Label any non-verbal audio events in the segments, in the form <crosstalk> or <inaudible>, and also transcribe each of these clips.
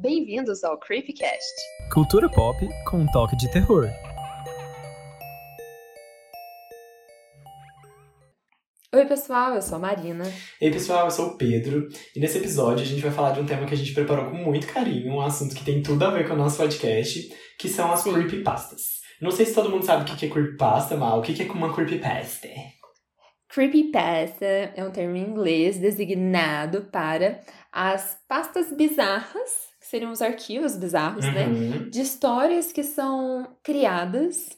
Bem-vindos ao Creepycast. Cultura pop com um toque de terror. Oi, pessoal, eu sou a Marina. Ei, pessoal, eu sou o Pedro. E nesse episódio a gente vai falar de um tema que a gente preparou com muito carinho, um assunto que tem tudo a ver com o nosso podcast, que são as Sim. creepypastas. Não sei se todo mundo sabe o que é creepypasta, mas o que é uma creepypasta? Creepypasta é um termo em inglês designado para as pastas bizarras, que seriam os arquivos bizarros, né? Uhum. De histórias que são criadas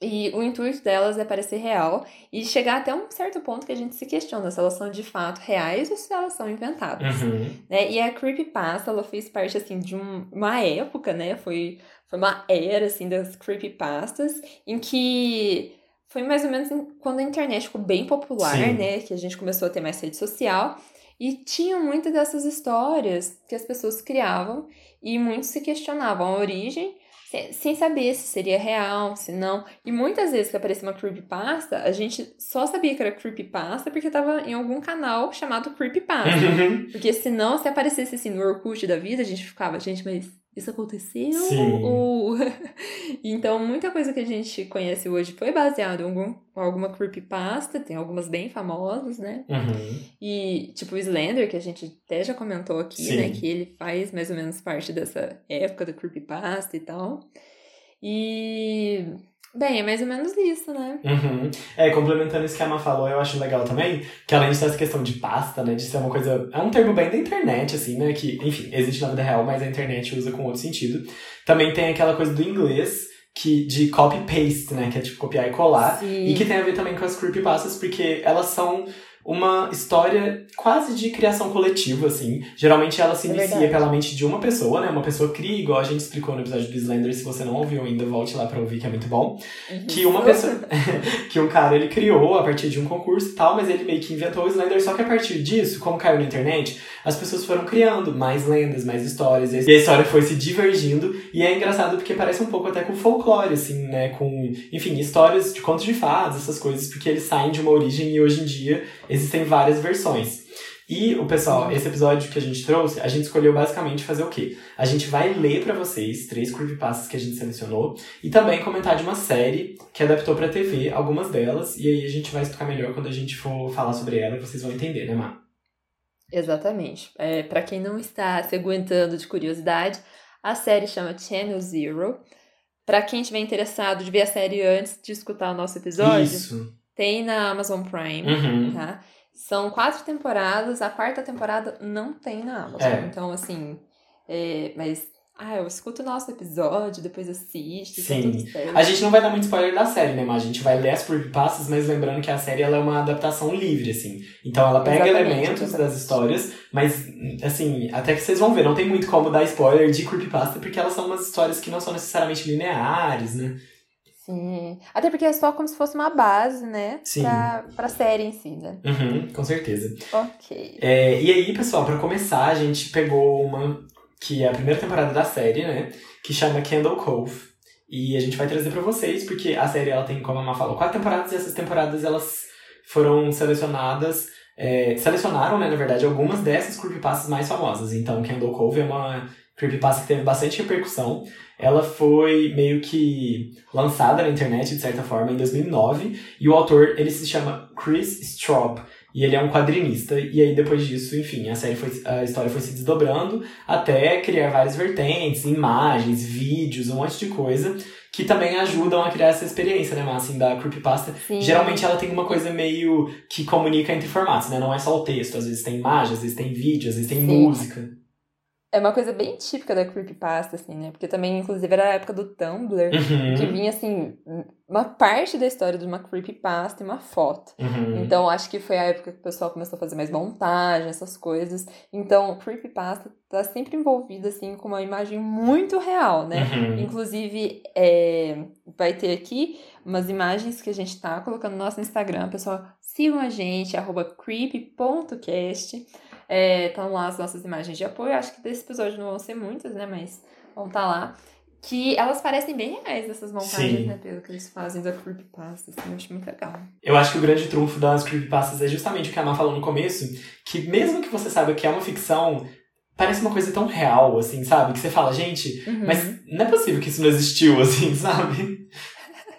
e o intuito delas é parecer real e chegar até um certo ponto que a gente se questiona se elas são de fato reais ou se elas são inventadas. Uhum. né? E a creepypasta, ela fez parte, assim, de um- uma época, né? Foi, foi uma era, assim, das creepypastas, em que foi mais ou menos quando a internet ficou bem popular, Sim. né? Que a gente começou a ter mais rede social. E tinham muitas dessas histórias que as pessoas criavam e muitos se questionavam a origem se- sem saber se seria real, se não. E muitas vezes que aparecia uma creepypasta, a gente só sabia que era creepypasta porque tava em algum canal chamado creepypasta. Uhum. Porque senão, se aparecesse assim no Orkut da vida, a gente ficava, gente, mas isso aconteceu? Sim. Ou... <laughs> então, muita coisa que a gente conhece hoje foi baseada em algum, alguma creepypasta, tem algumas bem famosas, né? Uhum. E, tipo, o Slender, que a gente até já comentou aqui, Sim. né? Que ele faz mais ou menos parte dessa época da creepypasta e tal. E... Bem, é mais ou menos isso, né? Uhum. É, complementando isso que a Ama falou, eu acho legal também, que além dessa questão de pasta, né, de ser uma coisa. É um termo bem da internet, assim, né, que, enfim, existe na vida real, mas a internet usa com outro sentido. Também tem aquela coisa do inglês, que, de copy-paste, né, que é tipo copiar e colar. Sim. E que tem a ver também com as creepypastas, porque elas são uma história quase de criação coletiva, assim. Geralmente ela se É inicia verdade. pela mente de uma pessoa, né? Uma pessoa cria, igual a gente explicou no episódio do Slender. Se você não ouviu ainda, volte lá pra ouvir, que é muito bom. Que uma pessoa. <laughs> que um cara ele criou a partir de um concurso e tal, mas ele meio que inventou o Slender. Só que a partir disso, como caiu na internet, as pessoas foram criando mais lendas, mais histórias. E a história foi se divergindo. E é engraçado porque parece um pouco até com folclore, assim, né? Com, enfim, histórias de contos de fadas, essas coisas, porque eles saem de uma origem e hoje em dia existem várias versões. E o pessoal, esse episódio que a gente trouxe, a gente escolheu basicamente fazer o quê? A gente vai ler pra vocês três creepypastas que a gente selecionou e também comentar de uma série que adaptou pra TV, algumas delas, e aí a gente vai explicar melhor quando a gente for falar sobre ela vocês vão entender, né, Má? Exatamente. É, para quem não está se aguentando de curiosidade, a série chama Channel Zero. Pra quem estiver interessado de ver a série antes de escutar o nosso episódio, Isso. Tem na Amazon Prime, Uhum. tá? São quatro temporadas, a quarta temporada não tem na Amazon. É. Então, assim, é, mas. Ah, eu escuto o nosso episódio, depois assiste, tá Sim. A gente não vai dar muito spoiler da série, né, mas a gente vai ler as creepypastas, mas lembrando que a série ela é uma adaptação livre, assim. Então ela pega Exatamente, elementos exatamente. das histórias, mas, assim, até que vocês vão ver, não tem muito como dar spoiler de creepypasta, porque elas são umas histórias que não são necessariamente lineares, né? Sim. Até porque é só como se fosse uma base, né? Sim. Pra, pra série em si, né? Uhum, com certeza. Ok. É, e aí, pessoal, pra começar, a gente pegou uma que é a primeira temporada da série, né? Que chama Candle Cove. E a gente vai trazer pra vocês, porque a série ela tem, como a Má falou, quatro temporadas e essas temporadas elas foram selecionadas. é, selecionaram, né, na verdade, algumas dessas creepypastas mais famosas. Então, Candle Cove é uma creepypasta que teve bastante repercussão. Ela foi meio que lançada na internet, de certa forma, em 2009. E o autor, ele se chama Chris Straub. E ele é um quadrinista. E aí, depois disso, enfim, a série foi, a história foi se desdobrando até criar várias vertentes, imagens, vídeos, um monte de coisa que também ajudam a criar essa experiência, né, mas assim, da creepypasta. Sim. Geralmente ela tem uma coisa meio que comunica entre formatos, né? Não é só o texto, às vezes tem imagem, às vezes tem vídeo, às vezes tem Sim. música. É uma coisa bem típica da creepypasta, assim, né? Porque também, inclusive, era a época do Tumblr, que Uhum. vinha, assim, uma parte da história de uma creepypasta e uma foto. Uhum. Então, acho que foi a época que o pessoal começou a fazer mais montagem, essas coisas. Então, creepypasta tá sempre envolvida, assim, com uma imagem muito real, né? Uhum. Inclusive, é, vai ter aqui umas imagens que a gente tá colocando no nosso Instagram. Pessoal, sigam a gente, arroba creepy.cast. Estão lá as nossas imagens de apoio. Acho que desse episódio não vão ser muitas, né? Mas vão estar lá. Que elas parecem bem reais, essas montagens, Sim. né, Pedro? Que eles fazem da creepypasta, assim. Eu acho muito legal. Eu acho que o grande trunfo das creepypastas é justamente o que a Má falou no começo, que mesmo que você saiba que é uma ficção, parece uma coisa tão real, assim, sabe? Que você fala, gente, Uhum. mas não é possível que isso não existiu, <laughs> assim, sabe?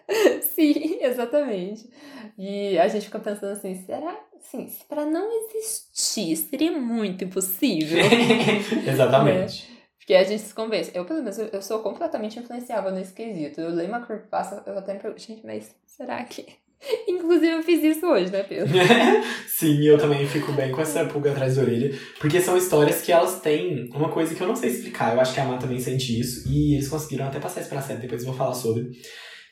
<laughs> Sim, exatamente. E a gente fica pensando assim, será? Se pra não existir, seria muito impossível. <laughs> Exatamente. Porque a gente se convence. Eu, pelo menos, eu- eu sou completamente influenciável nesse quesito. Eu leio uma creepypasta, eu até me pergunto, gente, mas será que... <laughs> Inclusive, eu fiz isso hoje, né, Pedro? <laughs> Sim, eu também fico bem com essa pulga atrás da orelha. Porque são histórias que elas têm uma coisa que eu não sei explicar. Eu acho que a Má também sente isso. E eles conseguiram até passar isso pra série, depois eu vou falar sobre.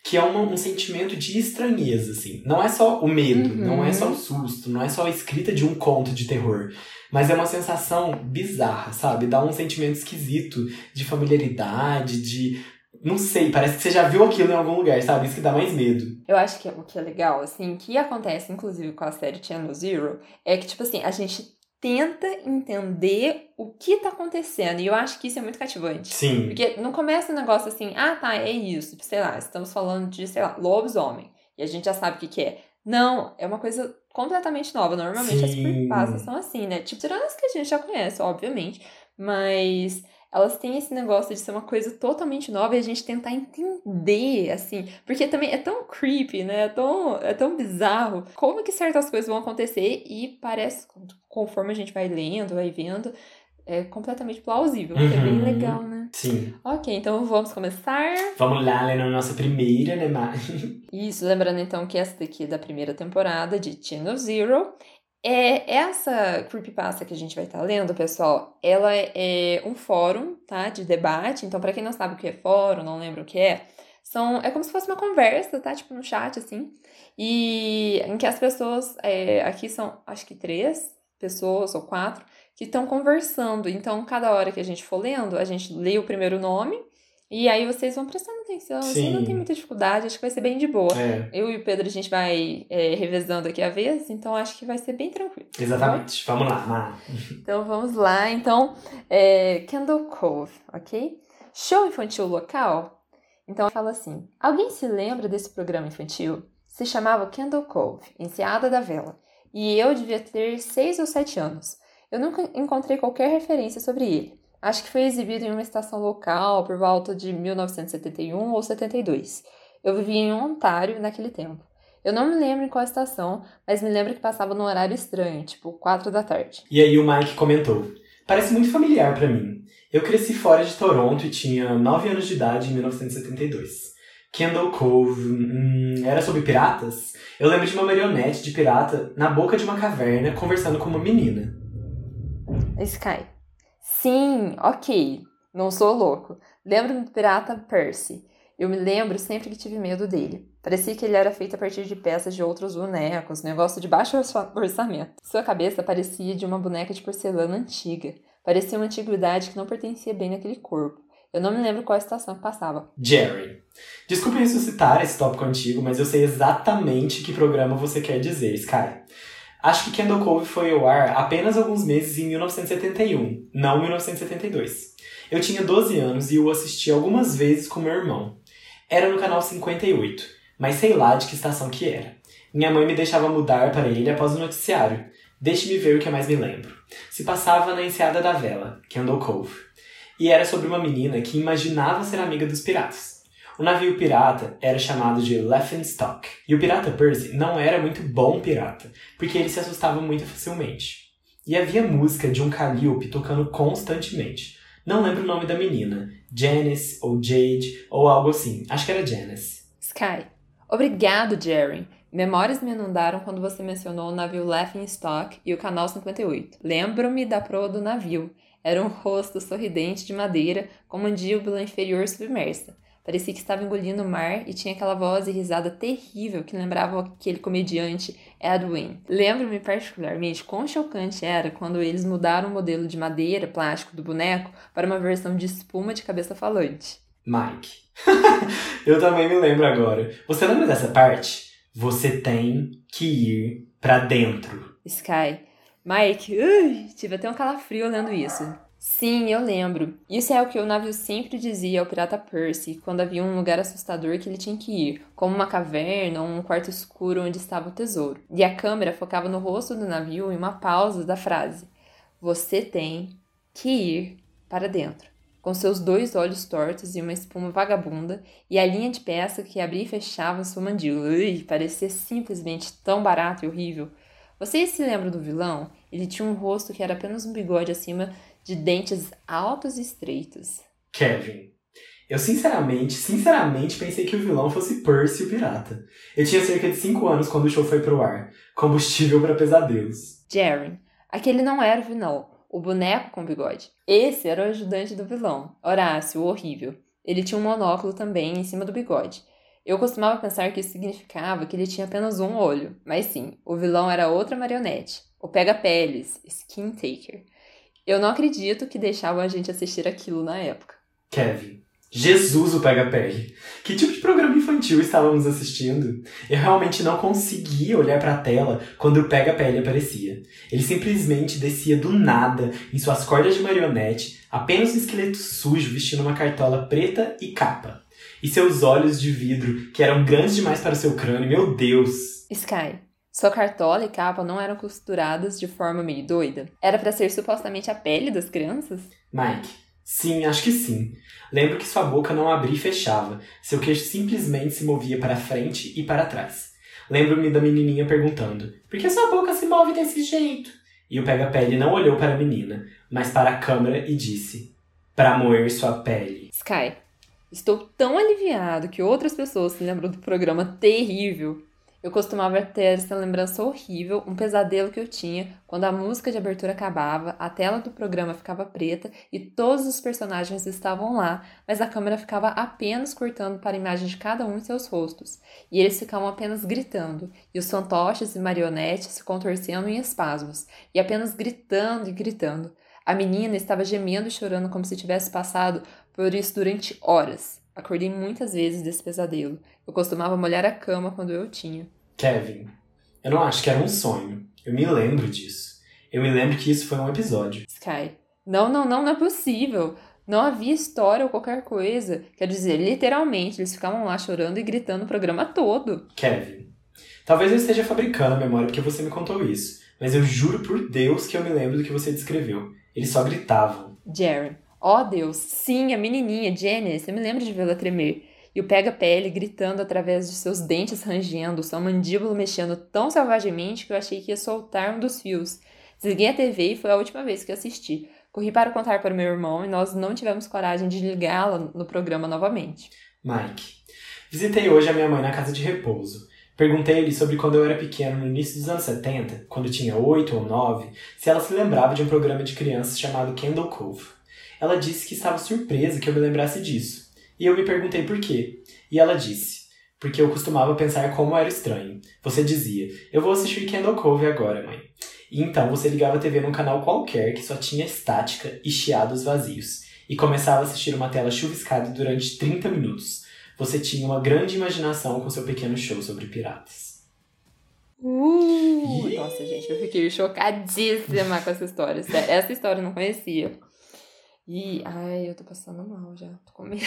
Que é uma- um sentimento de estranheza, assim. Não é só o medo, Uhum. não é só o susto, não é só a escrita de um conto de terror. Mas é uma sensação bizarra, sabe? Dá um sentimento esquisito de familiaridade, de. Não sei, parece que você já viu aquilo em algum lugar, sabe? Isso que dá mais medo. Eu acho que o que é legal, assim, que acontece, inclusive, com a série Channel Zero, é que, tipo assim, a gente tenta entender o que tá acontecendo. E eu acho que isso é muito cativante. Sim. Porque não começa um negócio assim, ah, tá, é isso. Tipo, sei lá, estamos falando de, sei lá, lobisomem. E a gente já sabe o que, que é. Não, é uma coisa completamente nova. Normalmente as Sim. creepypastas são assim, né? Tipo, tirando as que a gente já conhece, obviamente. Mas elas têm esse negócio de ser uma coisa totalmente nova e a gente tentar entender, assim. Porque também é tão creepy, né? É tão, é tão bizarro. Como que certas coisas vão acontecer e parece, conforme a gente vai lendo, vai vendo, é completamente plausível. que É bem Uhum. legal, né? Sim. Ok, então vamos começar. Vamos lá, lendo a nossa primeira, né, Má? Isso, lembrando então que essa daqui é da primeira temporada de Channel Zero. É, essa creepypasta que a gente vai estar lendo, pessoal, ela é um fórum, tá, de debate. Então, pra quem não sabe o que é fórum, não lembra o que é, são, é como se fosse uma conversa, tá, tipo no chat, assim. E em que as pessoas, é, aqui são, acho que três pessoas ou quatro, que estão conversando. Então, cada hora que a gente for lendo, a gente lê o primeiro nome, e aí vocês vão prestando atenção, assim, Sim. não tem muita dificuldade, acho que vai ser bem de boa. É, Eu e o Pedro, a gente vai é, revezando aqui a vez, então acho que vai ser bem tranquilo. exatamente. Vamos lá. Então vamos lá. Então, é, Kendall Cove, ok? Show infantil local? Então fala assim: alguém se lembra desse programa infantil? Se chamava Kendall Cove, Enseada da Vela, e eu devia ter seis ou sete anos. Eu nunca encontrei qualquer referência sobre ele. Acho que foi exibido em uma estação local por volta de 1971 ou 72. Eu vivia em Ontário naquele tempo. Eu não me lembro em qual estação, mas me lembro que passava num horário estranho, tipo 4 da tarde. E aí o Mike comentou: Parece muito familiar pra mim. Eu cresci fora de Toronto e tinha 9 anos de idade em 1972. Kendall Cove hum, era sobre piratas? Eu lembro de uma marionete de pirata na boca de uma caverna conversando com uma menina. Sky. Sim, ok. Não sou louco. Lembro do pirata Percy. Eu me lembro sempre que tive medo dele. Parecia que ele era feito a partir de peças de outros bonecos, negócio de baixo orça- orçamento. Sua cabeça parecia de uma boneca de porcelana antiga. Parecia uma antiguidade que não pertencia bem naquele corpo. Eu não me lembro qual estação que passava. Jerry. Desculpe ressuscitar esse tópico antigo, mas eu sei exatamente que programa você quer dizer, Sky. Acho que Kendall Cove foi ao ar apenas alguns meses em 1971, não 1972. Eu tinha 12 anos e o assisti algumas vezes com meu irmão. Era no canal 58, mas sei lá de que estação que era. Minha mãe me deixava mudar para ele após o noticiário. Deixe-me ver o que mais me lembro. Se passava na Enseada da Vela, Kendall Cove. E era sobre uma menina que imaginava ser amiga dos piratas. O navio pirata era chamado de Laughingstock. E o pirata Percy não era muito bom pirata, porque ele se assustava muito facilmente. E havia música de um calliope tocando constantemente. Não lembro o nome da menina. Janice ou Jade ou algo assim. Acho que era Janice. Sky. Obrigado, Jerry. Memórias me inundaram quando você mencionou o navio Laughing Stock e o Canal 58. Lembro-me da proa do navio. Era um rosto sorridente de madeira com mandíbula inferior submersa. Parecia que estava engolindo o mar e tinha aquela voz e risada terrível que lembrava aquele comediante Edwin. Lembro-me particularmente quão chocante era quando eles mudaram o modelo de madeira, plástico do boneco para uma versão de espuma de cabeça falante. Mike. <laughs> Eu também me lembro agora. Você lembra dessa parte? Você tem que ir pra dentro. Sky. Mike, ui, tive até um calafrio lendo isso. Sim, eu lembro. Isso é o que o navio sempre dizia ao pirata Percy quando havia um lugar assustador que ele tinha que ir, como uma caverna ou um quarto escuro onde estava o tesouro. E a câmera focava no rosto do navio em uma pausa da frase: Você tem que ir para dentro, com seus dois olhos tortos e uma espuma vagabunda, e a linha de peça que abria e fechava sua mandíbula. Ui, parecia simplesmente tão barato e horrível. Vocês se lembram do vilão? Ele tinha um rosto que era apenas um bigode acima de dentes altos e estreitos. Kevin. Eu sinceramente, sinceramente pensei que o vilão fosse Percy o pirata. Eu tinha cerca de 5 anos quando o show foi pro ar. Combustível para pesadelos. Jaren. Aquele não era o vilão, o boneco com bigode. Esse era o ajudante do vilão, Horácio, o horrível. Ele tinha um monóculo também em cima do bigode. Eu costumava pensar que isso significava que ele tinha apenas um olho, mas sim, o vilão era outra marionete, o Pega-Peles, Skin Taker. Eu não acredito que deixavam a gente assistir aquilo na época. Kevin. Jesus o Pega Pele. Que tipo de programa infantil estávamos assistindo? Eu realmente não conseguia olhar para a tela quando o Pega Pele aparecia. Ele simplesmente descia do nada em suas cordas de marionete, apenas um esqueleto sujo vestindo uma cartola preta e capa. E seus olhos de vidro, que eram grandes demais para o seu crânio, meu Deus! Sky, sua cartola e capa não eram costuradas de forma meio doida? Era para ser supostamente a pele das crianças? Mike, sim, acho que sim. Lembro que sua boca não abria e fechava, seu queixo simplesmente se movia para frente e para trás. Lembro-me da menininha perguntando: Por que sua boca se move desse jeito? E o pega-pele não olhou para a menina, mas para a câmera e disse: Para moer sua pele. Sky, estou tão aliviado que outras pessoas se lembram do programa terrível eu costumava ter essa lembrança horrível, um pesadelo que eu tinha quando a música de abertura acabava, a tela do programa ficava preta e todos os personagens estavam lá, mas a câmera ficava apenas cortando para a imagem de cada um em seus rostos, e eles ficavam apenas gritando, e os fantoches e marionetes se contorcendo em espasmos, e apenas gritando e gritando. A menina estava gemendo e chorando como se tivesse passado por isso durante horas. Acordei muitas vezes desse pesadelo. Eu costumava molhar a cama quando eu tinha. Kevin, eu não acho que era um sonho. Eu me lembro disso. Eu me lembro que isso foi um episódio. Sky, não, não, não, não é possível. Não havia história ou qualquer coisa. Quer dizer, literalmente, eles ficavam lá chorando e gritando o programa todo. Kevin, talvez eu esteja fabricando a memória porque você me contou isso. Mas eu juro por Deus que eu me lembro do que você descreveu. Eles só gritavam. Jaren, Ó oh, Deus, sim, a menininha, Janice, eu me lembro de vê-la tremer. E o pega-pele gritando através de seus dentes rangendo, sua mandíbula mexendo tão selvagemente que eu achei que ia soltar um dos fios. Desliguei a TV e foi a última vez que assisti. Corri para contar para meu irmão e nós não tivemos coragem de ligá-la no programa novamente. Mike, visitei hoje a minha mãe na casa de repouso. Perguntei-lhe sobre quando eu era pequeno, no início dos anos 70, quando tinha 8 ou 9, se ela se lembrava de um programa de crianças chamado Candle Cove. Ela disse que estava surpresa que eu me lembrasse disso. E eu me perguntei por quê. E ela disse: Porque eu costumava pensar como era estranho. Você dizia: Eu vou assistir Candle Cove agora, mãe. E então você ligava a TV num canal qualquer que só tinha estática e chiados vazios. E começava a assistir uma tela chuviscada durante 30 minutos. Você tinha uma grande imaginação com seu pequeno show sobre piratas. Uh, nossa, gente, eu fiquei chocadíssima com essa história. Essa história eu não conhecia. E, ai, eu tô passando mal já, tô com medo.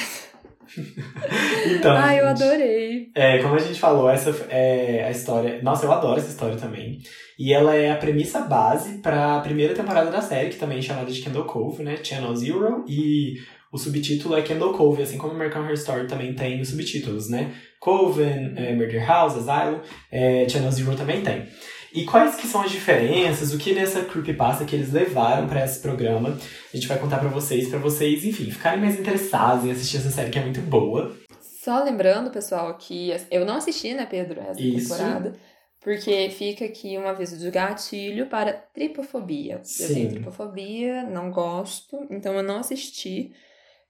<laughs> então, ai, eu adorei. É, como a gente falou, essa é a história. Nossa, eu adoro essa história também. E ela é a premissa base para a primeira temporada da série, que também é chamada de Kendall Cove, né? Channel Zero. E o subtítulo é Kendall Cove, assim como American Horror Story também tem os subtítulos, né? Coven, é, Murder House, Asylum, é, Channel Zero também tem. E quais que são as diferenças, o que nessa creepypasta que eles levaram para esse programa, a gente vai contar para vocês, para vocês, enfim, ficarem mais interessados em assistir essa série que é muito boa. Só lembrando, pessoal, que eu não assisti, né, Pedro, essa Isso. temporada. Porque fica aqui um aviso de gatilho para tripofobia. Sim. Eu tenho tripofobia, não gosto, então eu não assisti.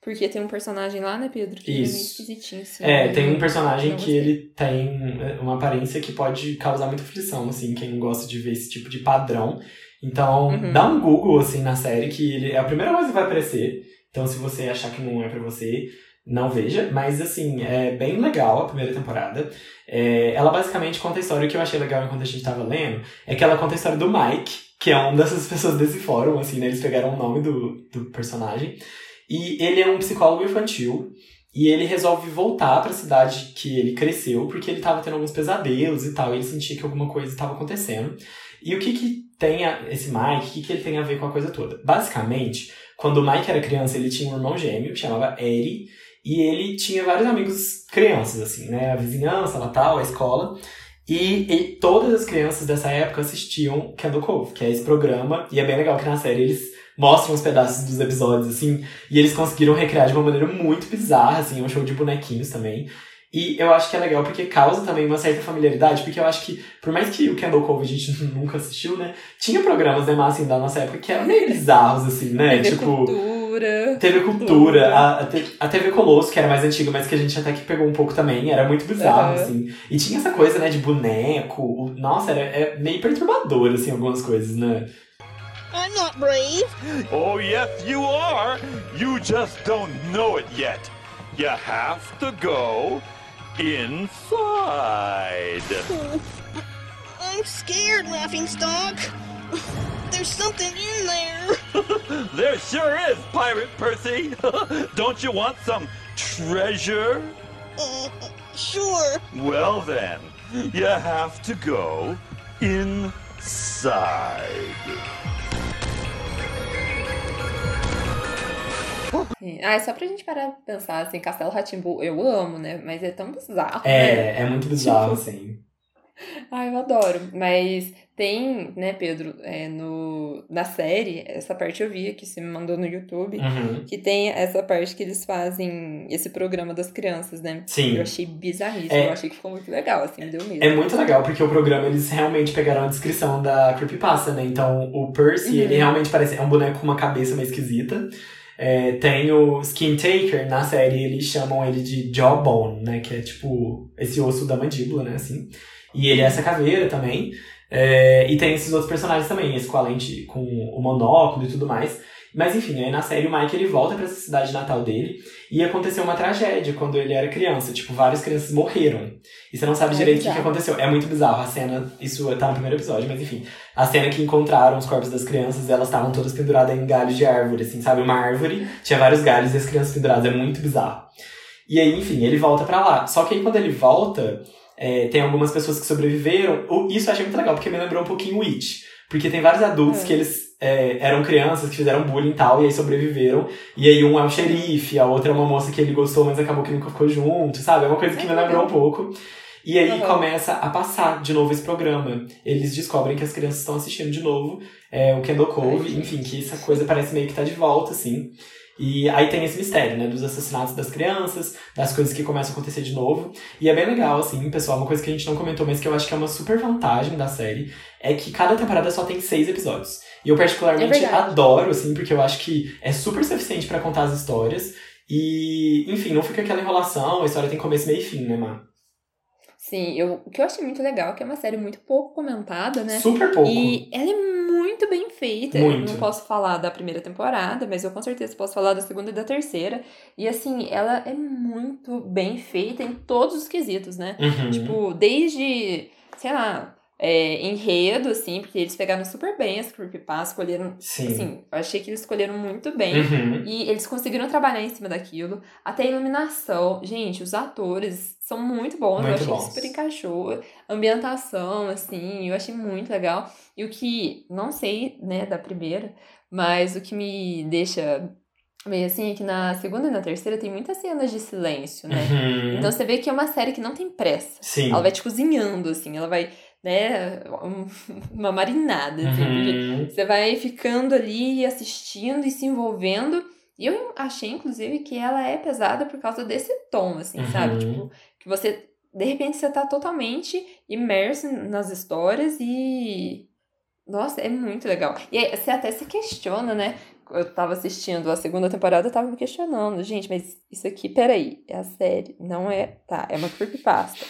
Porque tem um personagem lá, né, Pedro? Que Isso. é meio esquisitinho, assim. É, tem um personagem que ele tem uma aparência que pode causar muita aflição, assim, quem não gosta de ver esse tipo de padrão. Então, uhum. dá um Google, assim, na série, que ele é a primeira coisa que vai aparecer. Então, se você achar que não é para você, não veja. Mas, assim, é bem legal a primeira temporada. É, ela basicamente conta a história, o que eu achei legal enquanto a gente tava lendo, é que ela conta a história do Mike, que é uma dessas <laughs> pessoas desse fórum, assim, né? Eles pegaram o nome do, do personagem. E ele é um psicólogo infantil e ele resolve voltar para a cidade que ele cresceu porque ele estava tendo alguns pesadelos e tal, e ele sentia que alguma coisa estava acontecendo. E o que que tem a, esse Mike, o que que ele tem a ver com a coisa toda? Basicamente, quando o Mike era criança, ele tinha um irmão gêmeo que chamava Eri. E ele tinha vários amigos crianças, assim, né? A vizinhança, a tal, a escola. E, e, todas as crianças dessa época assistiam Candle Cove, que é esse programa. E é bem legal que na série eles mostram os pedaços dos episódios, assim. E eles conseguiram recriar de uma maneira muito bizarra, assim. Um show de bonequinhos também. E eu acho que é legal porque causa também uma certa familiaridade, porque eu acho que, por mais que o Kendall Cove a gente <laughs> nunca assistiu, né? Tinha programas, né, assim, da nossa época que eram meio bizarros, assim, né? TV tipo. Cultura. TV Cultura, a, a, TV Colosso, que era mais antiga, mas que a gente até que pegou um pouco também, era muito bizarro, uhum. assim. E tinha essa coisa, né, de boneco. O, nossa, era é meio perturbador, assim, algumas coisas, né? I'm not brave. Oh, yes, you are. You just don't know it yet. You have to go inside. <laughs> I'm scared, Laughing Stock. <laughs> There's something in there. <laughs> there sure is, Pirate Percy. Don't you want some treasure? Uh, sure. Well then, you have to go inside. Ah, é só pra gente parar de pensar, assim, Castelo Ratimbu, eu amo, né? Mas é tão bizarro. É, né? é muito bizarro, tipo... assim. <laughs> Ah, eu adoro. Mas tem, né, Pedro, é, no, na série, essa parte eu vi que você me mandou no YouTube, uhum. que tem essa parte que eles fazem esse programa das crianças, né? Sim. Eu achei bizarríssimo, é, eu achei que ficou muito legal, assim, deu mesmo. É muito legal, porque o programa eles realmente pegaram a descrição da Creepypasta, né? Então o Percy, uhum. ele realmente parece. É um boneco com uma cabeça meio esquisita. É, tem o Skin Taker, na série eles chamam ele de Jawbone, né? Que é tipo esse osso da mandíbula, né? Assim. E ele é essa caveira também. É, e tem esses outros personagens também, esse com a lente, com o monóculo e tudo mais. Mas enfim, aí na série o Mike ele volta para essa cidade natal dele e aconteceu uma tragédia quando ele era criança. Tipo, várias crianças morreram. E você não sabe é direito o que, que, aconteceu. É muito bizarro a cena, isso tá no primeiro episódio, mas enfim. A cena que encontraram os corpos das crianças, elas estavam todas penduradas em galhos de árvore, assim, sabe? Uma árvore, tinha vários galhos e as crianças penduradas. É muito bizarro. E aí, enfim, ele volta para lá. Só que aí quando ele volta, é, tem algumas pessoas que sobreviveram. Isso eu achei muito legal, porque me lembrou um pouquinho o It. Porque tem vários adultos é. que eles é, eram crianças que fizeram bullying e tal, e aí sobreviveram. E aí um é o xerife, a outra é uma moça que ele gostou, mas acabou que nunca ficou junto, sabe? É uma coisa que me lembrou um pouco. E aí uhum. começa a passar de novo esse programa. Eles descobrem que as crianças estão assistindo de novo é, o Kendall Cove, enfim, que essa coisa parece meio que tá de volta, assim. E aí tem esse mistério, né? Dos assassinatos das crianças, das coisas que começam a acontecer de novo. E é bem legal, assim, pessoal. Uma coisa que a gente não comentou, mas que eu acho que é uma super vantagem da série, é que cada temporada só tem seis episódios. E eu particularmente é adoro, assim, porque eu acho que é super suficiente para contar as histórias. E, enfim, não fica aquela enrolação, a história tem começo, meio e fim, né, Mar? Sim, eu, o que eu achei muito legal é que é uma série muito pouco comentada, né? Super pouco. E ela é muito bem feita. Muito. Eu não posso falar da primeira temporada, mas eu com certeza posso falar da segunda e da terceira. E assim, ela é muito bem feita em todos os quesitos, né? Uhum. Tipo, desde, sei lá, é, enredo, assim, porque eles pegaram super bem as creepypastas, escolheram, Sim. assim, eu achei que eles escolheram muito bem, uhum. e eles conseguiram trabalhar em cima daquilo, até a iluminação, gente, os atores são muito bons, muito eu achei bons. que super encaixou, ambientação, assim, eu achei muito legal, e o que, não sei, né, da primeira, mas o que me deixa meio assim, é que na segunda e na terceira tem muitas cenas de silêncio, né? Uhum. Então você vê que é uma série que não tem pressa. Sim. Ela vai te cozinhando, assim, ela vai né, <laughs> uma marinada, assim, uhum. você vai ficando ali assistindo e se envolvendo. E eu achei, inclusive, que ela é pesada por causa desse tom, assim, uhum. sabe? Tipo, que você, de repente, você tá totalmente imerso nas histórias e. Nossa, é muito legal. E aí, você até se questiona, né? Eu tava assistindo a segunda temporada, eu tava me questionando. Gente, mas isso aqui, peraí, é a série, não é. Tá, é uma creepypasta.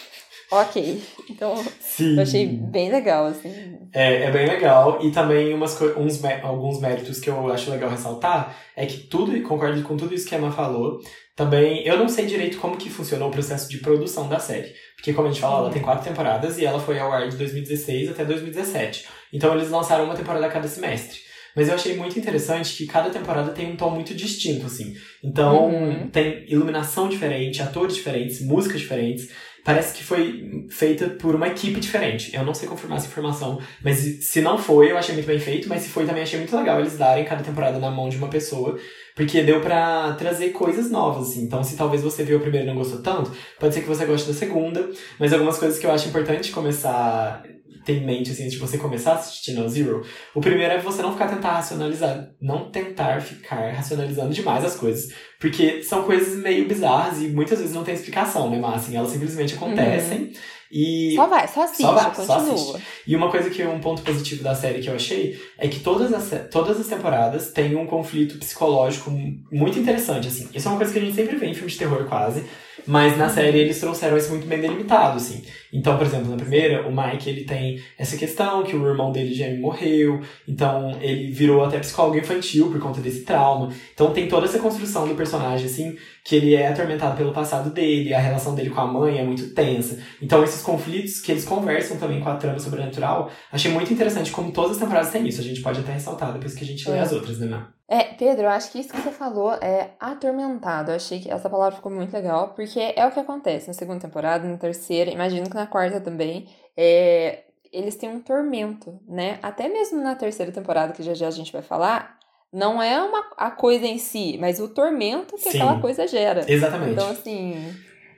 Ok. Então, Sim. eu achei bem legal, assim. É, é bem legal. E também umas, uns, alguns méritos que eu acho legal ressaltar é que tudo, e concordo com tudo isso que a Emma falou, também, eu não sei direito como que funcionou o processo de produção da série. Porque, como a gente falou, ela tem quatro temporadas e ela foi ao ar de 2016 até 2017. Então, eles lançaram uma temporada a cada semestre. Mas eu achei muito interessante que cada temporada tem um tom muito distinto, assim. Então, Uhum. tem iluminação diferente, atores diferentes, músicas diferentes. Parece que foi feita por uma equipe diferente. Eu não sei confirmar essa informação, mas se não foi, eu achei muito bem feito, mas se foi também achei muito legal eles darem cada temporada na mão de uma pessoa, porque deu pra trazer coisas novas, assim. Então, se talvez você viu a primeira e não gostou tanto, pode ser que você goste da segunda, mas algumas coisas que eu acho importante começar ter em mente, assim, de você começar a assistir No Zero, o primeiro é você não ficar tentar racionalizar, não tentar ficar racionalizando demais as coisas, porque são coisas meio bizarras e muitas vezes não tem explicação, né, mas assim, elas simplesmente acontecem. Uhum. E Só vai, só assiste, só vai, continua. só assiste. E uma coisa que um ponto positivo da série que eu achei é que todas as, todas as temporadas têm um conflito psicológico muito interessante, assim. Isso é uma coisa que a gente sempre vê em filme de terror, quase. Mas na série eles trouxeram isso muito bem delimitado, assim. Então, por exemplo, na primeira, o Mike, ele tem essa questão que o irmão dele já morreu, então ele virou até psicólogo infantil por conta desse trauma. Então tem toda essa construção do personagem, assim, que ele é atormentado pelo passado dele, a relação dele com a mãe é muito tensa. Então esses conflitos que eles conversam também com a trama sobrenatural, achei muito interessante como todas as temporadas têm isso. A gente pode até ressaltar depois que a gente lê É. as outras, né, Má? É, Pedro, eu acho que isso que você falou é atormentado. Eu achei que essa palavra ficou muito legal, porque é o que acontece na segunda temporada, na terceira, imagino que na quarta também. É, eles têm um tormento, né? Até mesmo na terceira temporada, que já já a gente vai falar, não é uma, a coisa em si, mas o tormento que Sim. aquela coisa gera. Exatamente. Então, assim.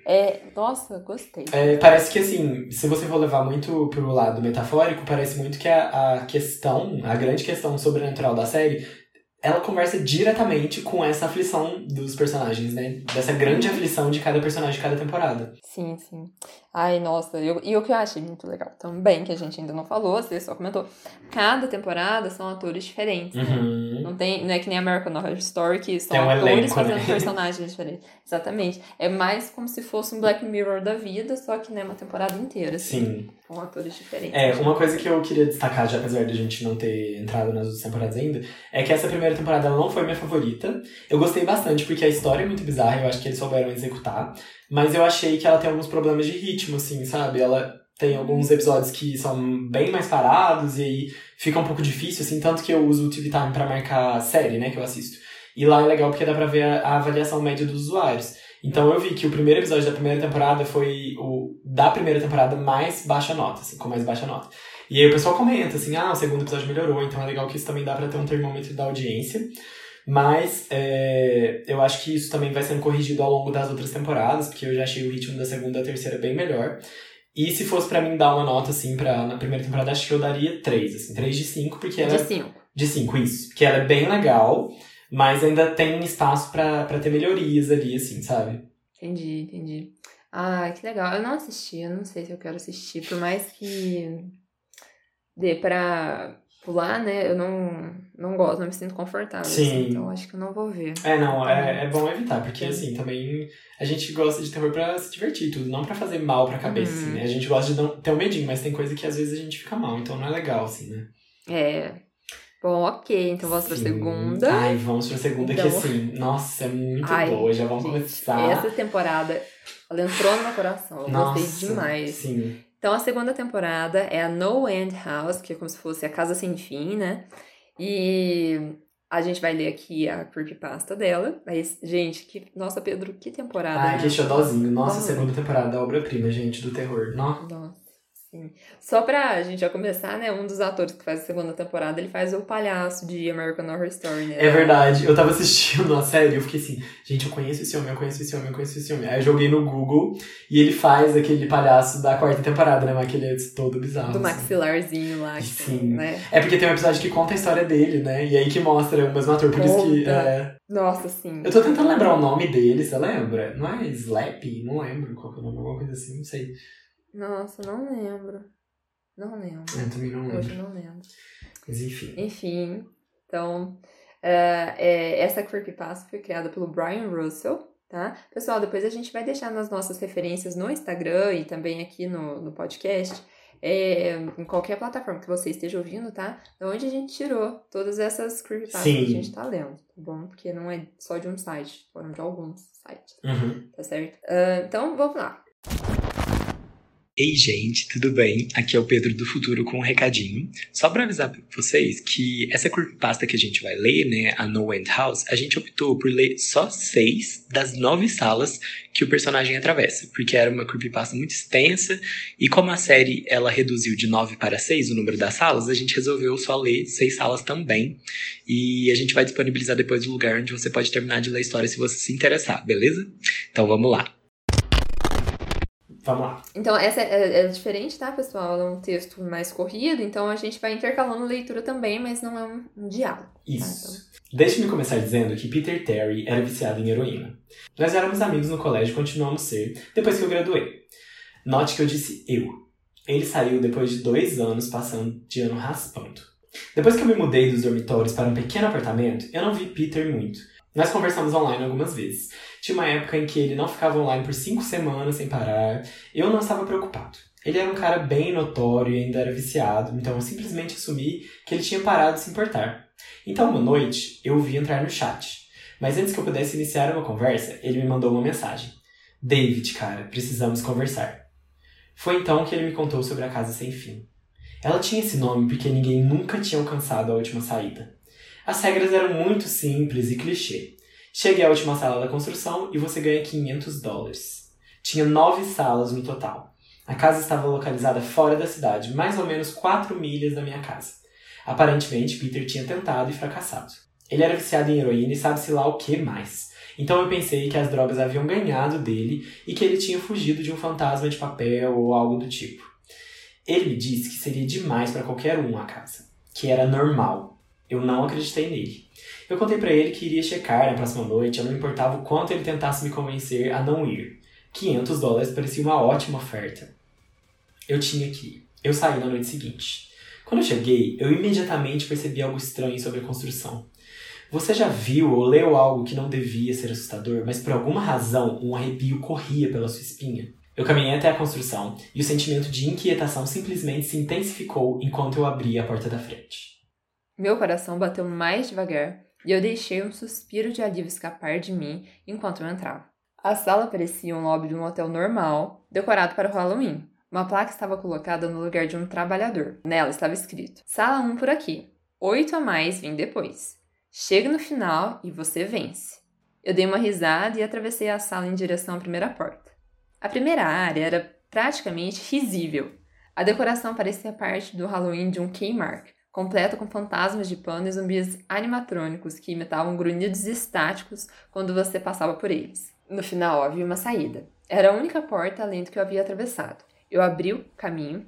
É, nossa, gostei. É, parece que assim, se você for levar muito pro lado metafórico, parece muito que a, a questão, a grande questão sobrenatural da série, ela conversa diretamente com essa aflição dos personagens, né? Dessa grande aflição de cada personagem de cada temporada. Sim, sim. Ai, nossa, eu, e o que eu achei muito legal também, que a gente ainda não falou, você só comentou, cada temporada são atores diferentes, né? Uhum. Não, tem, não é que nem American Horror Story, que são um atores elenco, fazendo né? personagens diferentes. Exatamente. É mais como se fosse um Black Mirror da vida, só que né, uma temporada inteira, assim, Sim. com atores diferentes. É, uma coisa que eu queria destacar, já apesar de a gente não ter entrado nas outras temporadas ainda, é que essa primeira temporada não foi minha favorita. Eu gostei bastante porque a história é muito bizarra, eu acho que eles souberam executar. Mas eu achei que ela tem alguns problemas de ritmo, assim, sabe? Ela tem alguns episódios que são bem mais parados e aí fica um pouco difícil, assim, tanto que eu uso o TV Time pra marcar série, né, que eu assisto. E lá é legal porque dá pra ver a, a avaliação média dos usuários. Então eu vi que o primeiro episódio da primeira temporada foi o da primeira temporada mais baixa nota, assim, com mais baixa nota. E aí o pessoal comenta assim, ah, o segundo episódio melhorou, então é legal que isso também dá pra ter um termômetro da audiência. Mas é, eu acho que isso também vai sendo corrigido ao longo das outras temporadas, porque eu já achei o ritmo da segunda e terceira bem melhor. E se fosse pra mim dar uma nota, assim, pra, na primeira temporada, acho que eu daria 3, assim, 3 de 5, porque ela De cinco. de 5, isso. Porque ela é bem legal, mas ainda tem espaço pra ter melhorias ali, assim, sabe? Entendi, entendi. Ah, que legal. Eu não assisti, eu não sei se eu quero assistir, por mais que dê pra pular, né? Eu não, não gosto, não me sinto confortável. Sim. assim, então acho que eu não vou ver. É, não, é, é bom evitar, porque assim, também a gente gosta de terror pra se divertir tudo, não pra fazer mal pra cabeça, Uhum. assim, né? A gente gosta de ter um medinho, mas tem coisa que às vezes a gente fica mal, então não é legal, assim, né? É. Bom, ok, então vamos pra Sim. segunda. Ai, vamos pra segunda, que Então- assim, nossa, é muito Ai, boa, já vamos gente, começar. Essa temporada, ela entrou no meu coração. Eu Nossa, gostei demais. Sim. Então, a segunda temporada é a No End House, que é como se fosse a Casa Sem Fim, né? E a gente vai ler aqui a creepypasta dela. Mas, gente, que... nossa, Pedro, que temporada. Ai, né? que xodózinho. Nossa, segunda temporada, obra-prima, gente, do terror. Nossa. Nossa, sim. Só pra gente já começar, né? Um dos atores que faz a segunda temporada, ele faz o palhaço de American Horror Story, né? É verdade, eu tava assistindo a série e eu fiquei assim, gente, eu conheço esse homem, eu conheço esse homem, eu conheço esse homem. Aí eu joguei no Google e ele faz aquele palhaço da quarta temporada, né? Mas aquele é todo bizarro. Do assim. maxilarzinho lá. que Sim. tem, Né? É porque tem um episódio que conta a história dele, né? E aí que mostra o mesmo ator, por isso que. Conta. é, Nossa, sim. Eu tô tentando lembrar o nome dele, você lembra? Não é Slap? Não lembro qual é o nome, alguma coisa assim, não sei. Nossa, não lembro. Não lembro. Eu também não Hoje lembro. não lembro. Mas enfim. Enfim, então, é, é, essa creepypasta foi criada pelo Brian Russell, tá? Pessoal, depois a gente vai deixar nas nossas referências no Instagram e também aqui no, no podcast, é, em qualquer plataforma que você esteja ouvindo, tá? Da onde a gente tirou todas essas creepypastas Sim. que a gente tá lendo, tá bom? Porque não é só de um site, foram de alguns sites, Uhum. tá certo? Ah, então, vamos lá. Ei, gente, tudo bem? Aqui é o Pedro do Futuro com um recadinho. Só para avisar pra vocês que essa creepypasta que a gente vai ler, né, a No End House, a gente optou por ler só seis das nove salas que o personagem atravessa, porque era uma creepypasta muito extensa e como a série ela reduziu de nove para seis o número das salas, a gente resolveu só ler seis salas também. E a gente vai disponibilizar depois o lugar onde você pode terminar de ler a história se você se interessar, beleza? Então vamos lá. Vamos lá. Então, essa é, é diferente, tá, pessoal? É um texto mais corrido, então a gente vai intercalando leitura também, mas não é um, um diálogo. Isso. Deixe-me começar dizendo que Peter Terry era viciado em heroína. Nós éramos amigos no colégio e continuamos ser depois que eu graduei. Note que eu disse eu. Ele saiu depois de dois anos passando de ano raspando. Depois que eu me mudei dos dormitórios para um pequeno apartamento, eu não vi Peter muito. Nós conversamos online algumas vezes. Tinha uma época em que ele não ficava online por cinco semanas sem parar. Eu não estava preocupado. Ele era um cara bem notório e ainda era viciado, então eu simplesmente assumi que ele tinha parado de se importar. Então, uma noite, eu o vi entrar no chat. Mas antes que eu pudesse iniciar uma conversa, ele me mandou uma mensagem. David, cara, precisamos conversar. Foi então que ele me contou sobre a casa sem fim. Ela tinha esse nome porque ninguém nunca tinha alcançado a última saída. As regras eram muito simples e clichê. Chegue à última sala da construção e você ganha 500 dólares. Tinha nove salas no total. A casa estava localizada fora da cidade, mais ou menos 4 milhas da minha casa. Aparentemente, Peter tinha tentado e fracassado. Ele era viciado em heroína e sabe-se lá o que mais. Então eu pensei que as drogas haviam ganhado dele e que ele tinha fugido de um fantasma de papel ou algo do tipo. Ele me disse que seria demais para qualquer um a casa, que era normal, eu não acreditei nele. Eu contei para ele que iria checar na próxima noite, eu não importava o quanto ele tentasse me convencer a não ir. 500 dólares parecia uma ótima oferta. Eu tinha que ir. Eu saí na noite seguinte. Quando eu cheguei, eu imediatamente percebi algo estranho sobre a construção. Você já viu ou leu algo que não devia ser assustador, mas por alguma razão um arrepio corria pela sua espinha? Eu caminhei até a construção e o sentimento de inquietação simplesmente se intensificou enquanto eu abria a porta da frente. Meu coração bateu mais devagar e eu deixei um suspiro de alívio escapar de mim enquanto eu entrava. A sala parecia um lobby de um hotel normal, decorado para o Halloween. Uma placa estava colocada no lugar de um trabalhador. Nela estava escrito: Sala 1 por aqui. Oito a mais vem depois. Chega no final e você vence. Eu dei uma risada e atravessei a sala em direção à primeira porta. A primeira área era praticamente risível. A decoração parecia parte do Halloween de um Kmart, completa com fantasmas de pano e zumbis animatrônicos que imitavam grunhidos estáticos quando você passava por eles. No final havia uma saída. Era a única porta além do que eu havia atravessado. Eu abri o caminho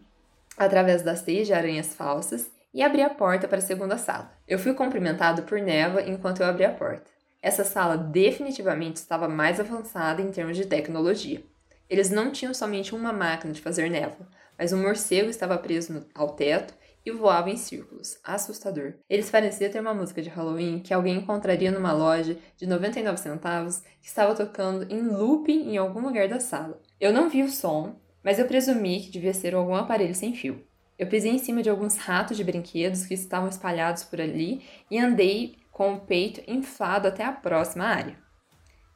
através das teias de aranhas falsas e abri a porta para a segunda sala. Eu fui cumprimentado por Neva enquanto eu abri a porta. Essa sala definitivamente estava mais avançada em termos de tecnologia. Eles não tinham somente uma máquina de fazer névoa, mas um morcego estava preso ao teto e voava em círculos. Assustador. Eles pareciam ter uma música de Halloween que alguém encontraria numa loja de 99 centavos que estava tocando em looping em algum lugar da sala. Eu não vi o som, mas eu presumi que devia ser algum aparelho sem fio. Eu pisei em cima de alguns ratos de brinquedos que estavam espalhados por ali e andei com o peito inflado até a próxima área.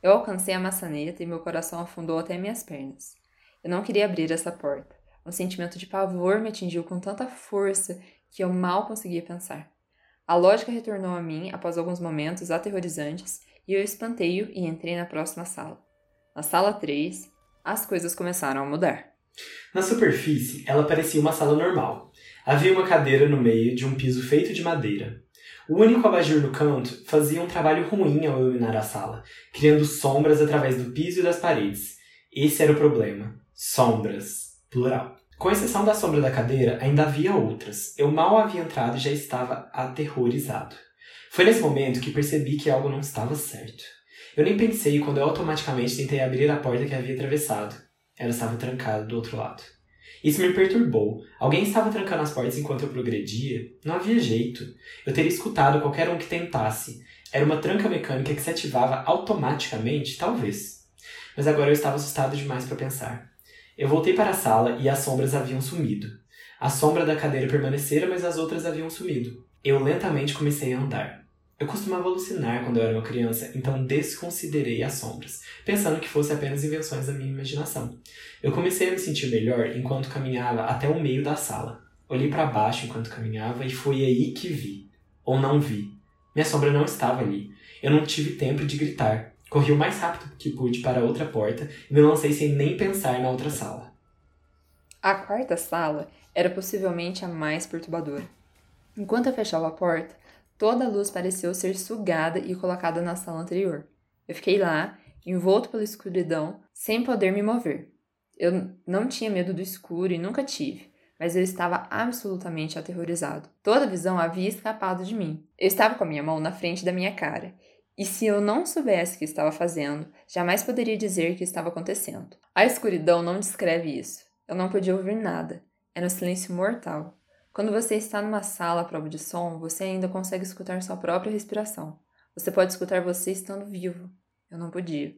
Eu alcancei a maçaneta e meu coração afundou até minhas pernas. Eu não queria abrir essa porta. Um sentimento de pavor me atingiu com tanta força que eu mal conseguia pensar. A lógica retornou a mim após alguns momentos aterrorizantes e eu espantei-o e entrei na próxima sala. Na sala 3, as coisas começaram a mudar. Na superfície, ela parecia uma sala normal. Havia uma cadeira no meio de um piso feito de madeira. O único abajur no canto fazia um trabalho ruim ao iluminar a sala, criando sombras através do piso e das paredes. Esse era o problema. Sombras plural. Com exceção da sombra da cadeira, ainda havia outras. Eu mal havia entrado e já estava aterrorizado. Foi nesse momento que percebi que algo não estava certo. Eu nem pensei quando eu automaticamente tentei abrir a porta que havia atravessado. Ela estava trancada do outro lado. Isso me perturbou. Alguém estava trancando as portas enquanto eu progredia? Não havia jeito. Eu teria escutado qualquer um que tentasse. Era uma tranca mecânica que se ativava automaticamente? Talvez. Mas agora eu estava assustado demais para pensar. Eu voltei para a sala e as sombras haviam sumido. A sombra da cadeira permanecera, mas as outras haviam sumido. Eu lentamente comecei a andar. Eu costumava alucinar quando eu era uma criança, então desconsiderei as sombras, pensando que fossem apenas invenções da minha imaginação. Eu comecei a me sentir melhor enquanto caminhava até o meio da sala. Olhei para baixo enquanto caminhava e foi aí que vi. Ou não vi. Minha sombra não estava ali. Eu não tive tempo de gritar. Corri o mais rápido que pude para a outra porta e me lancei sem nem pensar na outra sala. A quarta sala era possivelmente a mais perturbadora. Enquanto eu fechava a porta, toda a luz pareceu ser sugada e colocada na sala anterior. Eu fiquei lá, envolto pela escuridão, sem poder me mover. Eu não tinha medo do escuro e nunca tive, mas eu estava absolutamente aterrorizado. Toda a visão havia escapado de mim. Eu estava com a minha mão na frente da minha cara, e se eu não soubesse o que estava fazendo, jamais poderia dizer o que estava acontecendo. A escuridão não descreve isso. Eu não podia ouvir nada. Era um silêncio mortal. Quando você está numa sala à prova de som, você ainda consegue escutar sua própria respiração. Você pode escutar você estando vivo. Eu não podia.